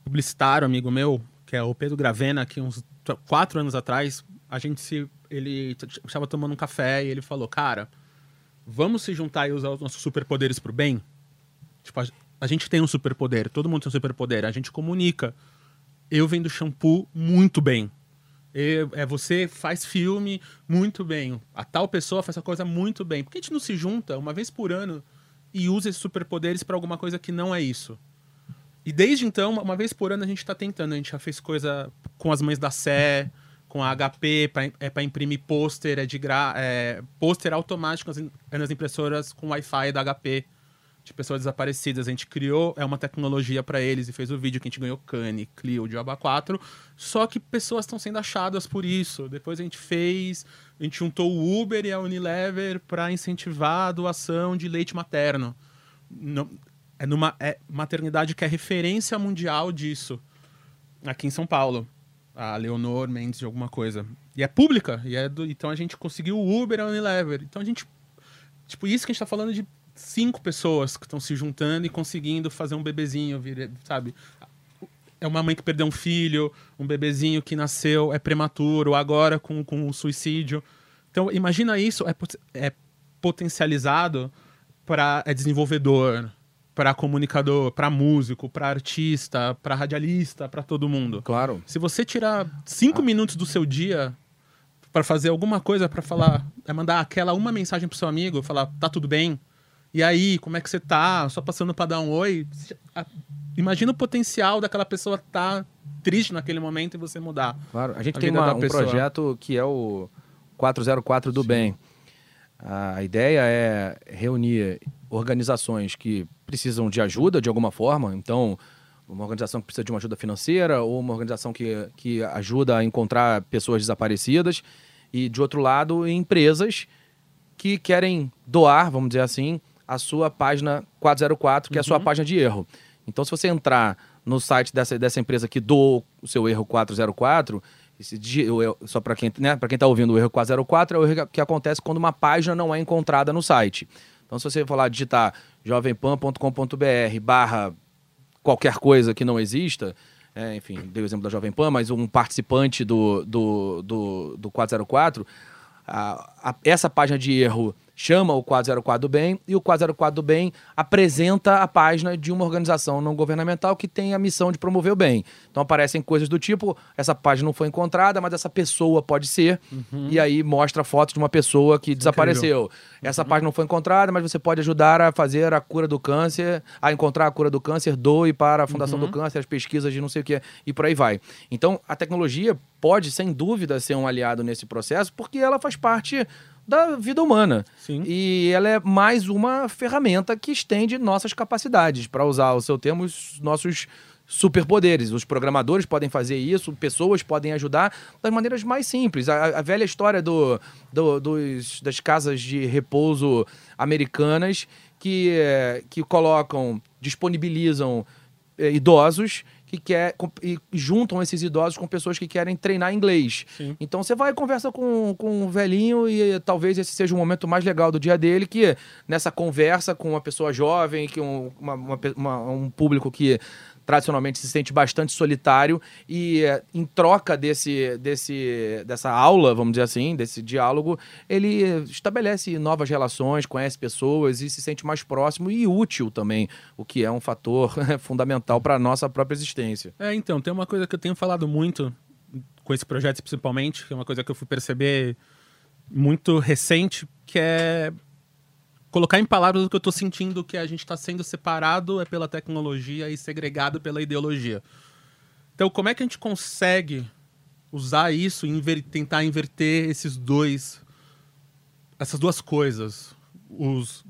publicitário amigo meu, que é o Pedro Gravena, que uns quatro anos atrás, a gente se. Ele estava tomando um café e ele falou, cara, vamos se juntar e usar os nossos superpoderes pro bem? Tipo, a, a gente tem um superpoder, todo mundo tem um superpoder, a gente comunica. Eu vendo shampoo muito bem. Eu- é, você faz filme muito bem. A tal pessoa faz essa coisa muito bem. Por que a gente não se junta uma vez por ano e usa esses superpoderes pra alguma coisa que não é isso? E desde então, uma vez por ano a gente tá tentando. A gente já fez coisa com as mães da Sé, com a HP, pra, é para imprimir pôster, é de gra... é, pôster automático nas, nas impressoras com Wi-Fi da HP de pessoas desaparecidas. A gente criou é uma tecnologia para eles e fez o vídeo que a gente ganhou Cane, Clio, Diaba 4. Só que pessoas estão sendo achadas por isso. Depois a gente fez, a gente juntou o Uber e a Unilever para incentivar a doação de leite materno. Não- é numa é maternidade que é referência mundial disso aqui em São Paulo. A Leonor Mendes de alguma coisa. E é pública. E é do, então a gente conseguiu o Uber e a Unilever. Então a gente. Tipo, isso que a gente tá falando de cinco pessoas que estão se juntando e conseguindo fazer um bebezinho, sabe? É uma mãe que perdeu um filho, um bebezinho que nasceu, é prematuro, agora com, com suicídio. Então, imagina isso, é, é potencializado para é desenvolvedor, para comunicador, para músico, para artista, para radialista, para todo mundo.
Claro.
Se você tirar cinco minutos do seu dia para fazer alguma coisa para falar, é mandar aquela uma mensagem pro seu amigo, falar, tá tudo bem? E aí, como é que você tá? Só passando para dar um oi. Imagina o potencial daquela pessoa tá triste naquele momento e você mudar.
Claro, a gente
a
tem uma- um
pessoa.
projeto que é o 404 do Bem. A ideia é reunir organizações que precisam de ajuda de alguma forma. Então, uma organização que precisa de uma ajuda financeira ou uma organização que, que ajuda a encontrar pessoas desaparecidas. E, de outro lado, empresas que querem doar, vamos dizer assim, a sua página 404, que é a sua página de erro. Então, se você entrar no site dessa, dessa empresa que doou o seu erro 404, esse só para quem né, para quem está ouvindo, o erro 404 é o erro que acontece quando uma página não é encontrada no site. Então, se você lá digitar jovempan.com.br barra qualquer coisa que não exista, é, enfim, dei o exemplo da Jovem Pan, mas um participante do, do, do, do 404, a- a- essa página de erro chama o 404 do Bem e o 404 do Bem apresenta a página de uma organização não governamental que tem a missão de promover o bem. Então aparecem coisas do tipo, essa página não foi encontrada, mas essa pessoa pode ser, e aí mostra fotos de uma pessoa que desapareceu. Essa página não foi encontrada, mas você pode ajudar a fazer a cura do câncer, a encontrar a cura do câncer, doe para a Fundação do Câncer, as pesquisas de não sei o que, e por aí vai. Então, a tecnologia pode, sem dúvida, ser um aliado nesse processo, porque ela faz parte da vida humana.
Sim.
E ela é mais uma ferramenta que estende nossas capacidades, para usar o seu termo, os nossos superpoderes. Os programadores podem fazer isso, pessoas podem ajudar das maneiras mais simples. A, a velha história do, do- dos, das casas de repouso americanas que, eh, que colocam, disponibilizam eh, idosos que quer, e juntam esses idosos com pessoas que querem treinar inglês.
Sim.
Então você vai e conversa com, com um velhinho e talvez esse seja o momento mais legal do dia dele, que nessa conversa com uma pessoa jovem, que um, uma- uma uma- um público que tradicionalmente se sente bastante solitário e eh, em troca desse, desse, dessa aula, vamos dizer assim, desse diálogo, ele estabelece novas relações, conhece pessoas e se sente mais próximo e útil também, o que é um fator fundamental para a nossa própria existência.
É, então, tem uma coisa que eu tenho falado muito com esse projeto, principalmente, que é uma coisa que eu fui perceber muito recente, que é colocar em palavras o que eu tô sentindo que a gente está sendo separado é pela tecnologia e segregado pela ideologia. Então, como é que a gente consegue usar isso e inver- tentar inverter esses dois essas duas coisas, os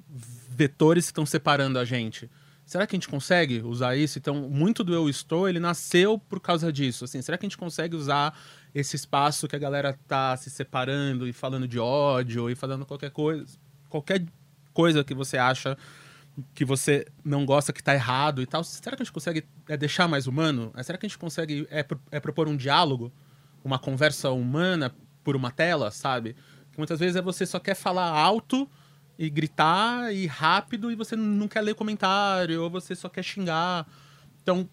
vetores que estão separando a gente. Será que a gente consegue usar isso? Então, muito do eu estou, ele nasceu por causa disso. Assim, será que a gente consegue usar esse espaço que a galera tá se separando e falando de ódio e falando qualquer coisa, qualquer coisa que você acha que você não gosta, que tá errado e tal. Será que a gente consegue é, deixar mais humano? É, será que a gente consegue é, é, propor um diálogo, uma conversa humana por uma tela, sabe? Que muitas vezes é você só quer falar alto e gritar e rápido e você não quer ler comentário ou você só quer xingar. Então,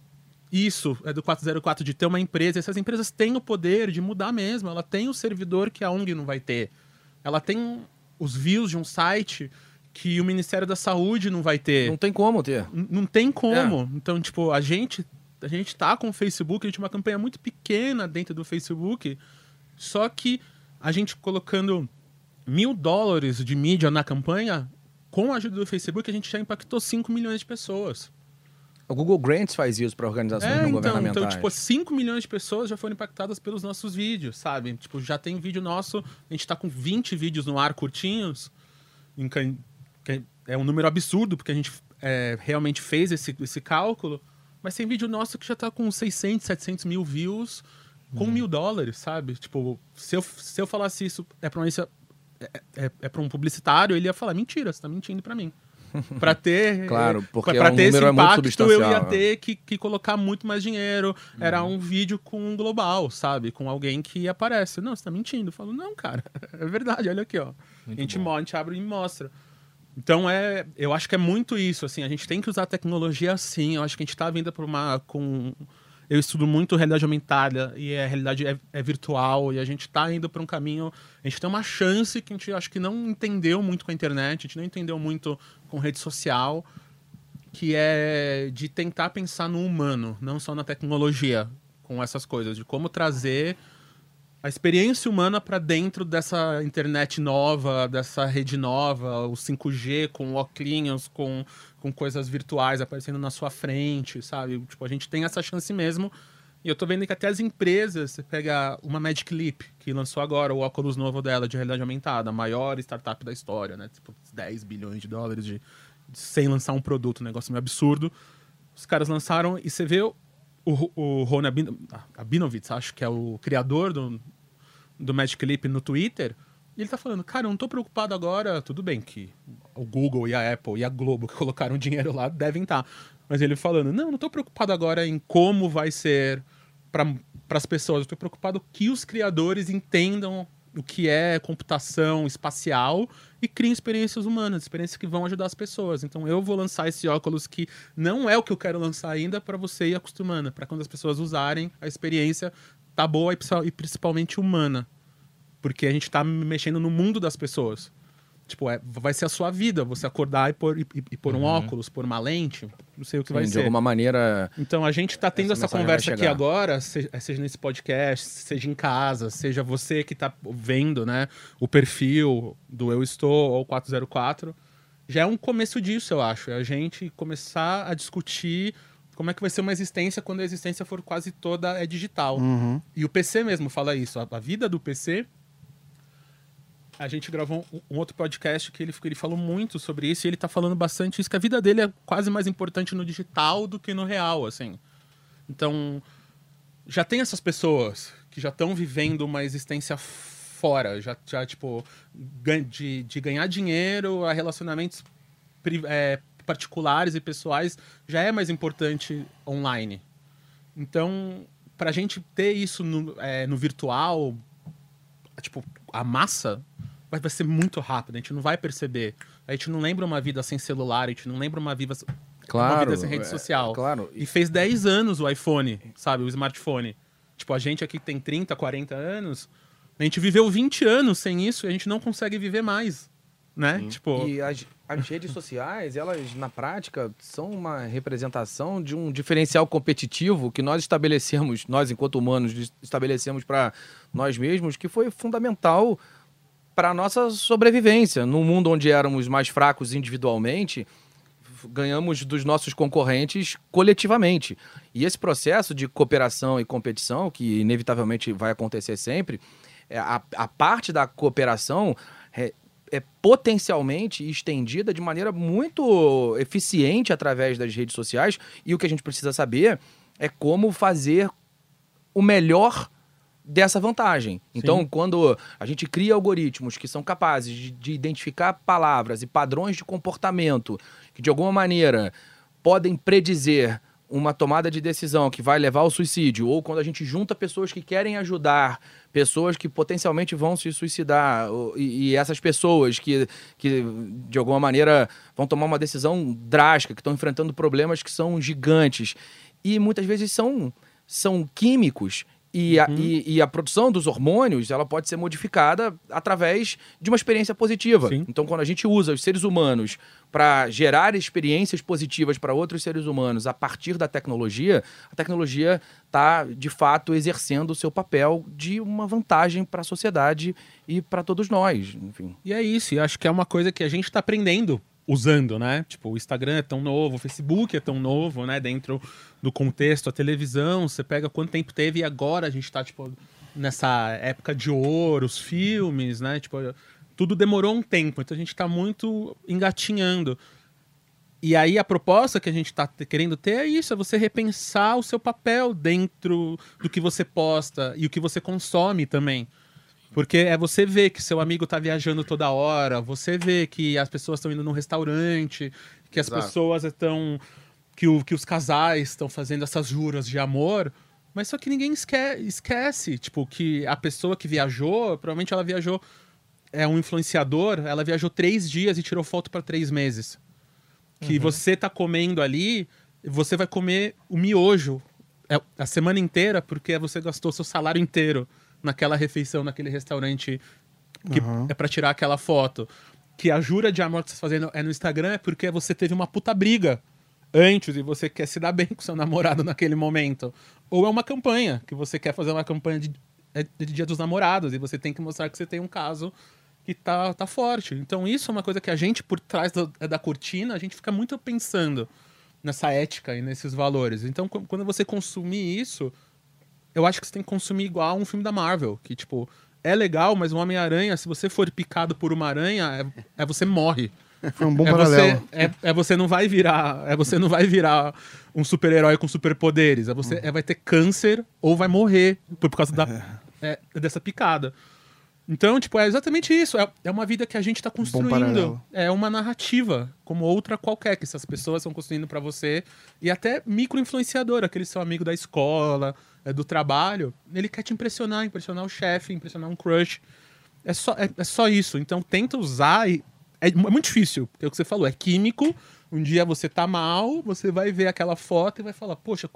isso é do 404 de ter uma empresa. Essas empresas têm o poder de mudar mesmo. Ela tem o servidor que a ONG não vai ter. Ela tem os views de um site que o Ministério da Saúde não vai ter.
Não tem como ter.
N- Não tem como. Então, tipo, a gente, a gente tá com o Facebook, a gente tem uma campanha muito pequena dentro do Facebook, só que a gente colocando mil dólares de mídia na campanha, com a ajuda do Facebook, a gente já impactou 5 milhões de pessoas.
O Google Grants faz isso para organizações
É,
não
então,
governamentais.
então, tipo, 5 milhões de pessoas já foram impactadas pelos nossos vídeos, sabe? Tipo, já tem vídeo nosso, a gente tá com 20 vídeos no ar curtinhos, que- é um número absurdo, porque a gente é, realmente fez esse, esse cálculo, mas tem vídeo nosso que já tá com 600, 700 mil views, com
Uhum.
mil dólares, sabe? Tipo, se eu, se eu falasse isso é pra, uma, é, é, é pra um publicitário, ele ia falar, mentira, você tá mentindo pra mim. Pra ter.
Claro, porque
pra
o
ter esse
é
impacto, eu ia ter que, que colocar muito mais dinheiro. Era um vídeo com um global, sabe? Com alguém que aparece. Não, você tá mentindo. Eu falo, não, cara, é verdade, olha aqui, ó. a, gente a gente abre e mostra. Então é, eu acho que é muito isso, assim, a gente tem que usar a tecnologia assim, eu acho que a gente tá vindo para uma com eu estudo muito realidade aumentada e a realidade é, é virtual e a gente tá indo para um caminho, a gente tem uma chance que a gente acho que não entendeu muito com a internet, a gente não entendeu muito com rede social, que é de tentar pensar no humano, não só na tecnologia, com essas coisas, de como trazer a experiência humana para dentro dessa internet nova, dessa rede nova, o 5G com óculos, com, com coisas virtuais aparecendo na sua frente, sabe? Tipo, a gente tem essa chance mesmo. E eu tô vendo que até as empresas, você pega uma Magic Leap, que lançou agora o óculos novo dela de realidade aumentada, a maior startup da história, né? Tipo, 10 bilhões de dólares de, sem lançar um produto, um negócio meio absurdo. Os caras lançaram e você vê o, o, Rony Abin- Abinovitz, acho que é o criador do, do Magic Leap no Twitter, ele tá falando, cara, eu não tô preocupado agora, tudo bem que o Google e a Apple e a Globo que colocaram dinheiro lá devem estar, mas ele falando, não, não tô preocupado agora em como vai ser para as pessoas, eu tô preocupado que os criadores entendam o que é computação espacial e criem experiências humanas, experiências que vão ajudar as pessoas. Então eu vou lançar esse óculos que não é o que eu quero lançar ainda para você ir acostumando, para quando as pessoas usarem a experiência tá boa e principal- principalmente humana. Porque a gente tá mexendo no mundo das pessoas. Tipo, é, vai ser a sua vida, você acordar e pôr, e, e- pôr um óculos, pôr uma lente, não sei o que vai
Uhum. Sim, de
ser.
alguma maneira.
Então a gente tá tendo
Essa
essa, conversa
vai
aqui agora, eh, seja nesse podcast, seja em casa, seja você que tá vendo, né, o perfil do Eu Estou ou 404. Já é um começo disso, eu acho. É a gente começar a discutir como é que vai ser uma existência quando a existência for quase toda é digital.
Uhum.
E o PC mesmo fala isso. A, a vida do PC. A gente gravou um, outro podcast que ele, ele falou muito sobre isso e ele tá falando bastante isso, que a vida dele é quase mais importante no digital do que no real, assim. Então, já tem essas pessoas que já estão vivendo uma existência fora, já, já tipo, de, de ganhar dinheiro a relacionamentos é, particulares e pessoais já é mais importante online. Então, pra gente ter isso no, é, no virtual, tipo, a massa vai, vai ser muito rápido, a gente não vai perceber. A gente não lembra uma vida sem celular, a gente não lembra uma vida, uma
Claro.
vida sem rede
é,
social.
Claro.
E fez 10 anos o iPhone, sabe? O smartphone. Tipo, a gente aqui tem 30, 40 anos, a gente viveu 20 anos sem isso e a gente não consegue viver mais, né? Tipo,
E as, as redes sociais, elas, na prática, são uma representação de um diferencial competitivo que nós estabelecemos, nós, enquanto humanos, es- estabelecemos para nós mesmos, que foi fundamental para nossa sobrevivência. Num mundo onde éramos mais fracos individualmente, ganhamos dos nossos concorrentes coletivamente. E esse processo de cooperação e competição, que inevitavelmente vai acontecer sempre, é, a, a parte da cooperação é, é potencialmente estendida de maneira muito eficiente através das redes sociais. E o que a gente precisa saber é como fazer o melhor dessa vantagem. Então, quando a gente cria algoritmos que são capazes de, de identificar palavras e padrões de comportamento que, de alguma maneira, podem predizer uma tomada de decisão que vai levar ao suicídio, ou quando a gente junta pessoas que querem ajudar, pessoas que potencialmente vão se suicidar, e, e essas pessoas que, que, de alguma maneira, vão tomar uma decisão drástica, que estão enfrentando problemas que são gigantes, e muitas vezes são, são químicos e a, e, e a produção dos hormônios ela pode ser modificada através de uma experiência positiva.
Sim.
Então, quando a gente usa os seres humanos para gerar experiências positivas para outros seres humanos a partir da tecnologia, a tecnologia está, de fato, exercendo o seu papel de uma vantagem para a sociedade e para todos nós. Enfim.
E é isso, e acho que é uma coisa que a gente tá aprendendo usando, né? Tipo, o Instagram é tão novo, o Facebook é tão novo, né? Dentro do contexto, a televisão, você pega quanto tempo teve e agora a gente tá, tipo, nessa época de ouro, os filmes, né? Tipo, tudo demorou um tempo, então a gente tá muito engatinhando. E aí a proposta que a gente tá te- querendo ter é isso, é você repensar o seu papel dentro do que você posta e o que você consome também. Porque é você ver que seu amigo tá viajando toda hora, você vê que as pessoas estão indo num restaurante, que as
Exato.
pessoas estão. Que, o, que os casais estão fazendo essas juras de amor. Mas só que ninguém esque esquece, tipo, que a pessoa que viajou, provavelmente ela viajou. É um influenciador, ela viajou três dias e tirou foto para três meses. Que você tá comendo ali, você vai comer o miojo é, a semana inteira porque você gastou seu salário inteiro naquela refeição, naquele restaurante que é pra tirar aquela foto. Que a jura de amor que você tá fazendo é no Instagram é porque você teve uma puta briga antes e você quer se dar bem com seu namorado naquele momento. Ou é uma campanha, que você quer fazer uma campanha de, é de Dia dos Namorados e você tem que mostrar que você tem um caso que tá, tá forte. Então isso é uma coisa que a gente, por trás do- da cortina, a gente fica muito pensando nessa ética e nesses valores. Então, qu- quando você consumir isso, eu acho que você tem que consumir igual um filme da Marvel, que, tipo, é legal, mas o Homem-Aranha, se você for picado por uma aranha, é, é você morre.
Foi um bom
é
paralelo.
você, é, é você não vai virar, é você não vai virar um super-herói com superpoderes, é você é, vai ter câncer ou vai morrer por, por causa da, é, dessa picada. Então, tipo, é exatamente isso. É, é uma vida que a gente tá construindo. É uma narrativa, como outra qualquer, que essas pessoas estão construindo pra você. E até micro-influenciador, aquele seu amigo da escola, é, do trabalho. Ele quer te impressionar, impressionar o chefe, impressionar um crush. É só, é, é só isso. Então, tenta usar e... É, é muito difícil, porque é o que você falou, é químico. Um dia você tá mal, você vai ver aquela foto e vai falar, poxa,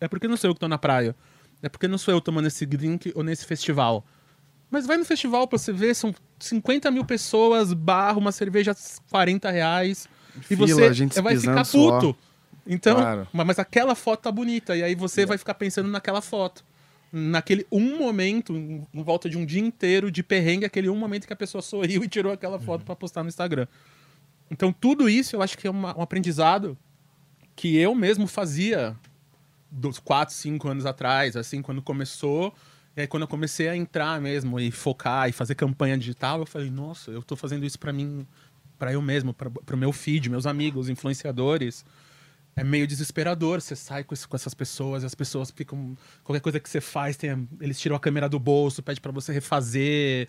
é porque não sou eu que tô na praia. É porque não sou eu tomando esse drink ou nesse festival. Mas vai no festival pra você ver, são 50 mil pessoas, barra, uma cerveja 40 reais. e
Fila,
você
gente
vai ficar
suor.
puto. Então,
Claro.
mas, aquela foto tá bonita. E aí você vai ficar pensando naquela foto. Naquele um momento, em, volta de um dia inteiro de perrengue, aquele um momento que a pessoa sorriu e tirou aquela foto pra postar no Instagram. Então, tudo isso eu acho que é uma- um aprendizado que eu mesmo fazia dos 4, 5 anos atrás, assim, quando começou. E aí, quando eu comecei a entrar mesmo e focar e fazer campanha digital, eu falei, nossa, eu tô fazendo isso pra mim, pra eu mesmo, pra, pro meu feed, meus amigos, influenciadores. É meio desesperador. Você sai com, esse- com essas pessoas, as pessoas ficam. Qualquer coisa que você faz, tem eles tiram a câmera do bolso, pede pra você refazer.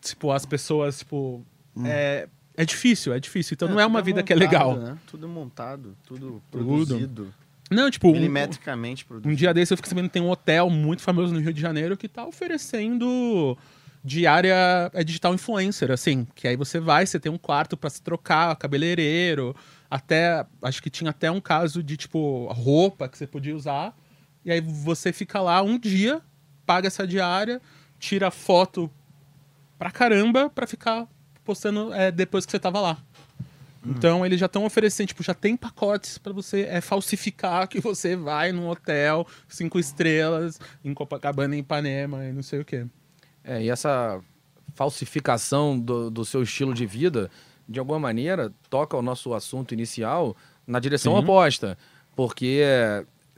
Tipo, as pessoas, tipo. É, é difícil, é difícil. Então não é uma
tudo
vida que é
montado,
legal.
Né? Tudo montado, tudo
Tudo. Não, tipo. um-
Milimetricamente produzido.
Um dia desse eu fiquei sabendo que tem um hotel muito famoso no Rio de Janeiro que tá oferecendo diária é digital influencer, assim, que aí você vai, você tem um quarto pra se trocar, cabeleireiro, até acho que tinha até um caso de tipo roupa que você podia usar. E aí você fica lá um dia, paga essa diária, tira foto pra caramba pra ficar postando é, depois que você tava lá. Então eles já estão oferecendo, tipo, já tem pacotes pra você é, falsificar que você vai num hotel cinco estrelas em Copacabana, em Ipanema e não sei o quê.
É, e essa falsificação do, do seu estilo de vida, de alguma maneira, toca o nosso assunto inicial na direção
Sim.
oposta. Porque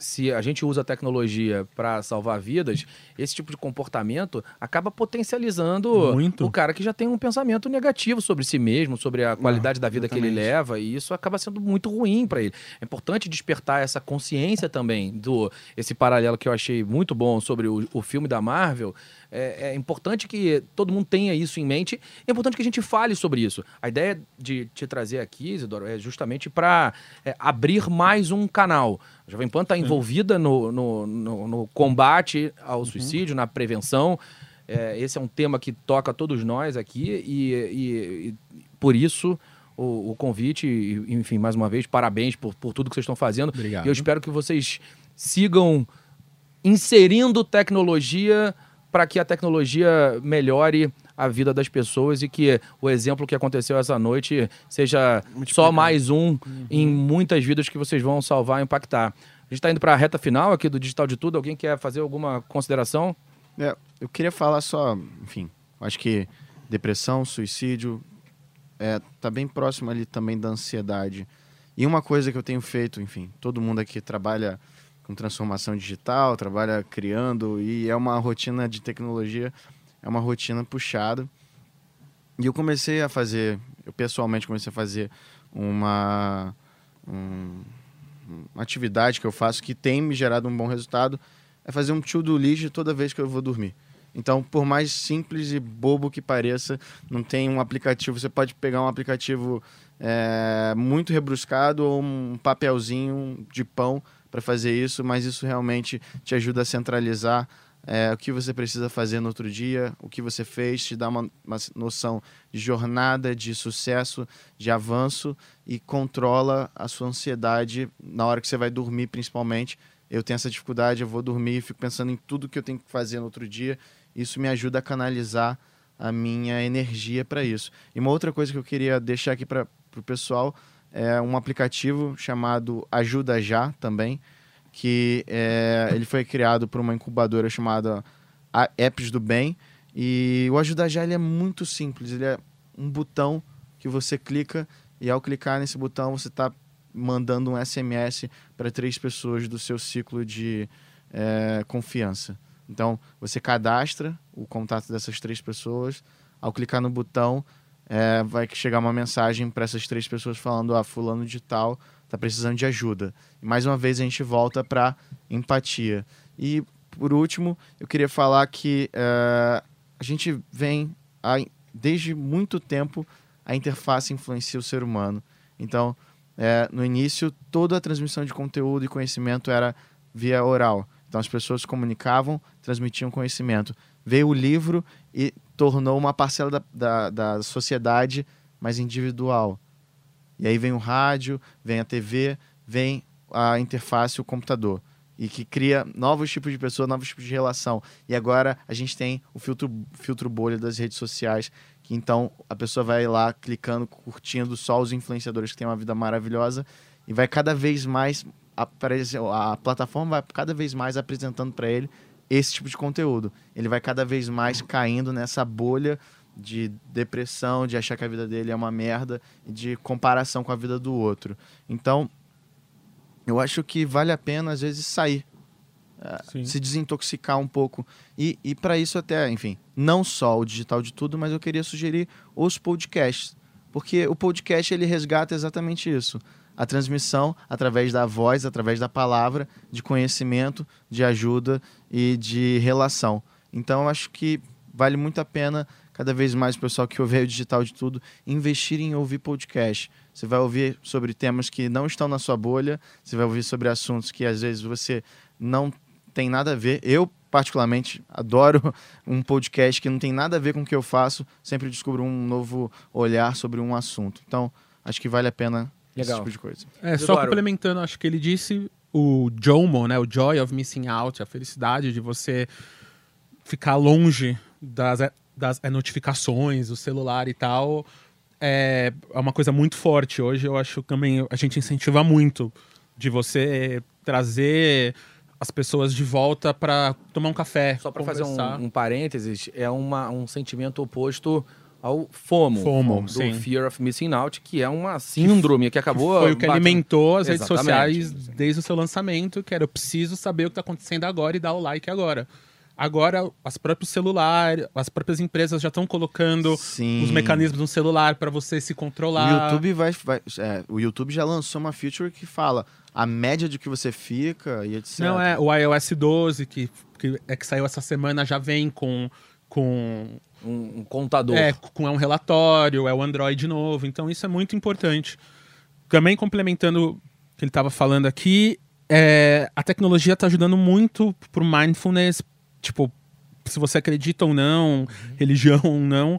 se a gente usa a tecnologia para salvar vidas, esse tipo de comportamento acaba potencializando
Muito.
o cara que já tem um pensamento negativo sobre si mesmo, sobre a qualidade da vida que ele
exatamente.
leva, e isso acaba sendo muito ruim para ele. É importante despertar essa consciência também do esse paralelo que eu achei muito bom sobre o, o filme da Marvel. É, é importante que todo mundo tenha isso em mente. É importante que a gente fale sobre isso. A ideia de te trazer aqui, Isidoro, é justamente para abrir mais um canal. A Jovem Pan está envolvida no, no, no- no combate ao suicídio, na prevenção. É, esse é um tema que toca a todos nós aqui e, e- e por isso o, o convite, e, enfim, mais uma vez, parabéns por, por tudo que vocês estão fazendo.
Obrigado.
E eu espero que vocês sigam inserindo tecnologia para que a tecnologia melhore a vida das pessoas e que o exemplo que aconteceu essa noite seja só mais um em muitas vidas que vocês vão salvar e impactar. A gente está indo para a reta final aqui do Digital de Tudo. Alguém quer fazer alguma consideração?
É, eu queria falar só, enfim, acho que depressão, suicídio, é, tá bem próximo ali também da ansiedade. E uma coisa que eu tenho feito, enfim, todo mundo aqui trabalha com transformação digital, trabalha criando e é uma rotina de tecnologia, é uma rotina puxada. E eu comecei a fazer, eu pessoalmente comecei a fazer uma, um- uma atividade que eu faço que tem me gerado um bom resultado, é fazer um to-do list toda vez que eu vou dormir. Então, por mais simples e bobo que pareça, não tem um aplicativo. Você pode pegar um aplicativo é, muito rebruscado ou um papelzinho de pão para fazer isso, mas isso realmente te ajuda a centralizar é, o que você precisa fazer no outro dia, o que você fez, te dá uma, uma noção de jornada, de sucesso, de avanço e controla a sua ansiedade na hora que você vai dormir, principalmente. Eu tenho essa dificuldade, eu vou dormir e fico pensando em tudo que eu tenho que fazer no outro dia. Isso me ajuda a canalizar a minha energia para isso. E uma outra coisa que eu queria deixar aqui para o pessoal é um aplicativo chamado Ajuda Já também, que é, ele foi criado por uma incubadora chamada Apps do Bem. E o Ajuda Já ele é muito simples, ele é um botão que você clica e ao clicar nesse botão você está mandando um SMS para três pessoas do seu ciclo de é, confiança. Então você cadastra o contato dessas três pessoas, ao clicar no botão é, vai chegar uma mensagem para essas três pessoas falando: ah, fulano de tal está precisando de ajuda. E mais uma vez a gente volta para empatia. E por último, eu queria falar que é, a gente vem a, desde muito tempo a interface influencia o ser humano. Então, é, no início, toda a transmissão de conteúdo e conhecimento era via oral. Então, as pessoas comunicavam, transmitiam conhecimento. Veio o livro e tornou uma parcela da, da, da sociedade mais individual. E aí vem o rádio, vem a TV, vem a interface, o computador. e que cria novos tipos de pessoa, novos tipos de relação. E agora a gente tem o filtro, filtro bolha das redes sociais, que então a pessoa vai lá clicando, curtindo só os influenciadores que têm uma vida maravilhosa e vai cada vez mais aparecer, a plataforma vai cada vez mais apresentando para ele esse tipo de conteúdo. Ele vai cada vez mais caindo nessa bolha de depressão, de achar que a vida dele é uma merda e de comparação com a vida do outro. Então, eu acho que vale a pena às vezes sair, eh, se desintoxicar um pouco e, e para isso até, enfim, não só o digital de tudo, mas eu queria sugerir os podcasts, porque o podcast ele resgata exatamente isso. A transmissão através da voz, através da palavra, de conhecimento, de ajuda e de relação. Então, eu acho que vale muito a pena cada vez mais o pessoal que ouve o digital de tudo investir em ouvir podcast. Você vai ouvir sobre temas que não estão na sua bolha, você vai ouvir sobre assuntos que às vezes você não tem nada a ver. Eu, particularmente, adoro um podcast que não tem nada a ver com o que eu faço, sempre descubro um novo olhar sobre um assunto. Então, acho que vale a pena esse
Legal.
tipo de coisa.
É, só complementando, acho que ele disse o JOMO, né? O Joy of Missing Out, a felicidade de você ficar longe das, das é, notificações, do celular e tal. É, é uma coisa muito forte. Hoje eu acho também a gente incentiva muito de você trazer as pessoas de volta para tomar um café.
Só para fazer um, um parênteses, é uma, um sentimento oposto ao FOMO,
FOMO,
do
sim.
Fear of Missing Out, que é uma síndrome que acabou...
Foi o que
batendo-
alimentou as redes
Exatamente.
sociais desde o seu lançamento, que era eu preciso saber o que está acontecendo agora e dar o like agora. Agora, as próprios celulares, as próprias empresas já estão colocando
Sim.
os mecanismos no celular para você se
O
controlar.
YouTube vai, vai- é, o YouTube já lançou uma feature que fala a média de que você fica e etc.
Não, é o iOS 12, que, que é que saiu essa semana, já vem com, com
Um, um contador.
É, com é um relatório, é o Android novo, então isso é muito importante. Também complementando o que ele estava falando aqui, é, a tecnologia está ajudando muito pro mindfulness, tipo, se você acredita ou não, religião ou não,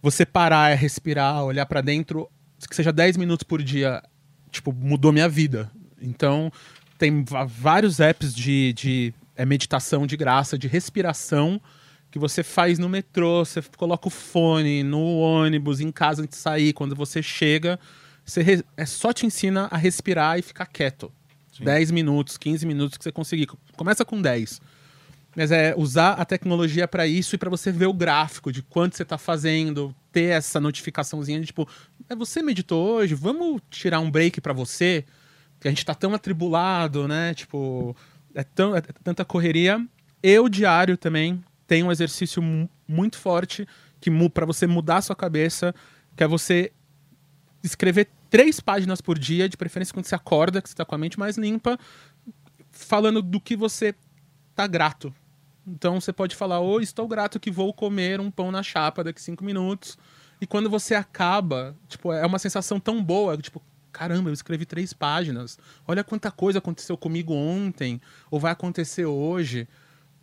você parar, respirar, olhar para dentro, que seja 10 minutos por dia, tipo, mudou minha vida. Então, tem vários apps de, de é, meditação de graça, de respiração, que você faz no metrô, você coloca o fone no ônibus, em casa antes de sair, quando você chega, você re- é só te ensina a respirar e ficar quieto. 10 minutos, 15 minutos que você conseguir. Começa com 10. Mas é usar a tecnologia para isso e para você ver o gráfico de quanto você tá fazendo, ter essa notificaçãozinha de tipo, é você meditou hoje, vamos tirar um break para você, que a gente tá tão atribulado, né? Tipo, é, tão, é tanta correria. Eu diário também tem um exercício mu- muito forte que para você mudar a sua cabeça, que é você escrever três páginas por dia, de preferência quando você acorda, que você tá com a mente mais limpa, falando do que você tá grato. Então você pode falar, oi, estou grato que vou comer um pão na chapa daqui cinco minutos. E quando você acaba, tipo, é uma sensação tão boa, tipo, caramba, eu escrevi três páginas. Olha quanta coisa aconteceu comigo ontem, ou vai acontecer hoje.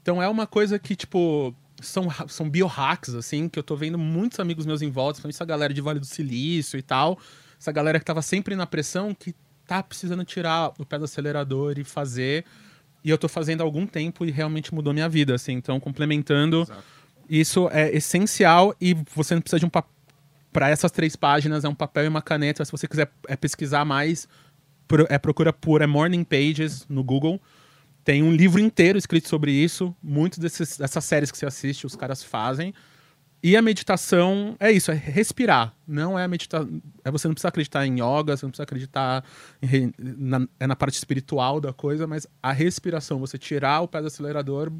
Então é uma coisa que, tipo, são, são biohacks, assim, que eu tô vendo muitos amigos meus em volta, principalmente essa galera de Vale do Silício e tal. Essa galera que tava sempre na pressão, que tá precisando tirar o pé do acelerador e fazer. E eu tô fazendo há algum tempo e realmente mudou minha vida, assim. Então, complementando, isso é essencial e você não precisa de um papel. Para essas três páginas, é um papel e uma caneta. Se você quiser é, pesquisar mais, é, procura por é Morning Pages no Google. Tem um livro inteiro escrito sobre isso. Muitas dessas séries que você assiste, os caras fazem. E a meditação é isso, é respirar. Não é meditar. É você não precisa acreditar em yoga, você não precisa acreditar em na, é na parte espiritual da coisa, mas a respiração, você tirar o pé do acelerador,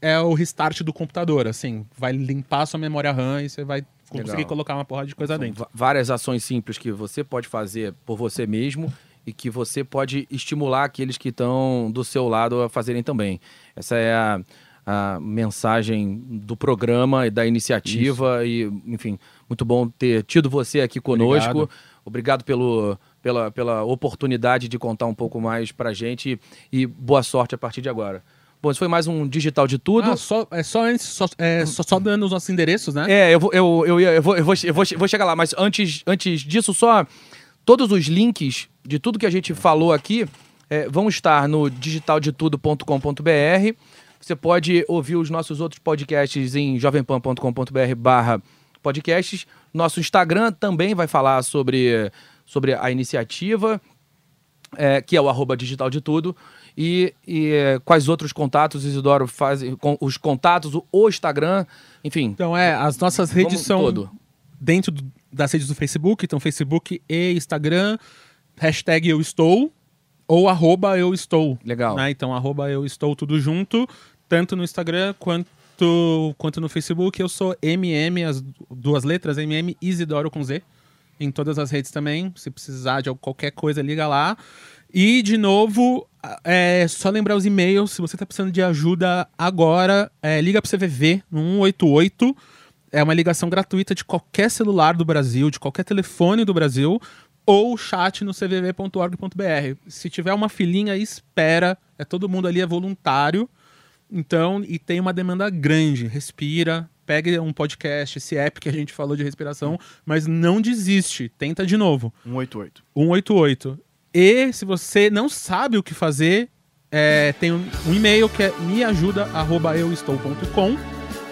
é o restart do computador. Assim, vai limpar a sua memória RAM e você vai conseguir
Legal.
colocar uma porrada de coisa
São
dentro.
várias ações simples que você pode fazer por você mesmo e que você pode estimular aqueles que estão do seu lado a fazerem também. Essa é a, a mensagem do programa e da iniciativa e, enfim, muito bom ter tido você aqui conosco.
Obrigado.
Obrigado pelo, pela, pela oportunidade de contar um pouco mais pra gente e boa sorte a partir de agora. Bom, isso foi mais um Digital de Tudo.
Ah, só, é só antes, só, é, só, só dando os nossos endereços, né?
É, eu vou, eu, eu, eu, vou, eu, vou, eu vou chegar lá, mas antes, antes disso, só todos os links de tudo que a gente falou aqui é, vão estar no digitaldetudo.com.br. Você pode ouvir os nossos outros podcasts em jovempan.com.br barra podcasts. Nosso Instagram também vai falar sobre, sobre a iniciativa, é, que é o arroba digital de tudo. E, e é, quais outros contatos, Isidoro, faz com os contatos, o, o Instagram, enfim.
Então, é, as nossas redes são
todo.
dentro do- das redes do Facebook, então Facebook e Instagram, hashtag eu estou, ou arroba eu estou.
Legal.
né? Então, arroba eu estou tudo junto, tanto no Instagram quanto, quanto no Facebook. Eu sou MM, as duas letras, MM Isidoro com Z, em todas as redes também. Se precisar de qualquer coisa, liga lá. E, de novo, é só lembrar os e-mails. Se você está precisando de ajuda agora, é, liga para o CVV no 188. É uma ligação gratuita de qualquer celular do Brasil, de qualquer telefone do Brasil, ou chat no cvv.org.br. Se tiver uma filinha, espera. É todo mundo ali é voluntário. Então, e tem uma demanda grande. Respira, pegue um podcast, esse app que a gente falou de respiração, mas não desiste. Tenta de novo.
188.
188. E se você não sabe o que fazer, é, tem um, um e-mail que é meajuda@euestou.com.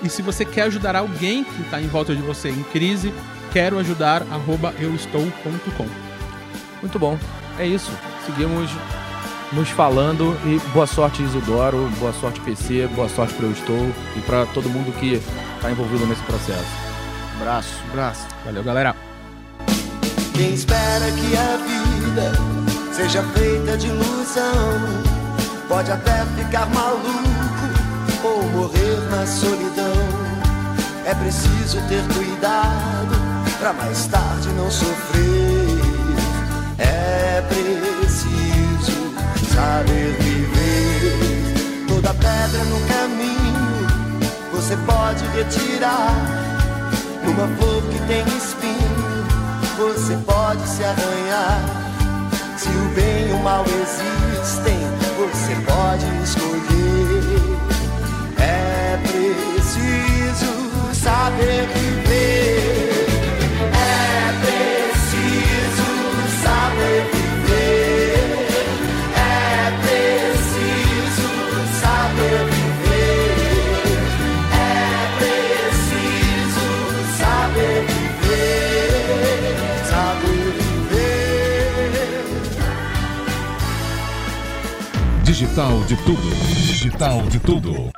E se você quer ajudar alguém que está em volta de você em crise, quero ajudar arroba euestou.com.
Muito bom. É isso. Seguimos nos falando e boa sorte Isidoro, boa sorte PC, boa sorte para eu estou e para todo mundo que está envolvido nesse processo.
Abraço.
Abraço.
Valeu, galera.
Quem espera que a vida seja feita de ilusão pode até ficar maluco ou morrer na solidão. É preciso ter cuidado pra mais tarde não sofrer. É preciso saber viver. Toda pedra no caminho você pode retirar. Numa flor que tem espinho, você pode se arranhar. Se o bem e o mal existem, você pode escolher. É preciso saber viver.
Digital de tudo. Digital de tudo.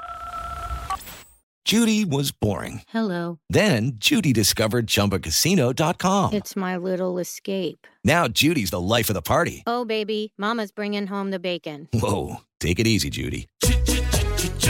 Judy was boring.
Hello.
Then Judy discovered ChumbaCasino.com.
It's my little escape.
Now Judy's the life of the party.
Oh, baby, Mama's bringing home the bacon.
Whoa, take it easy, Judy.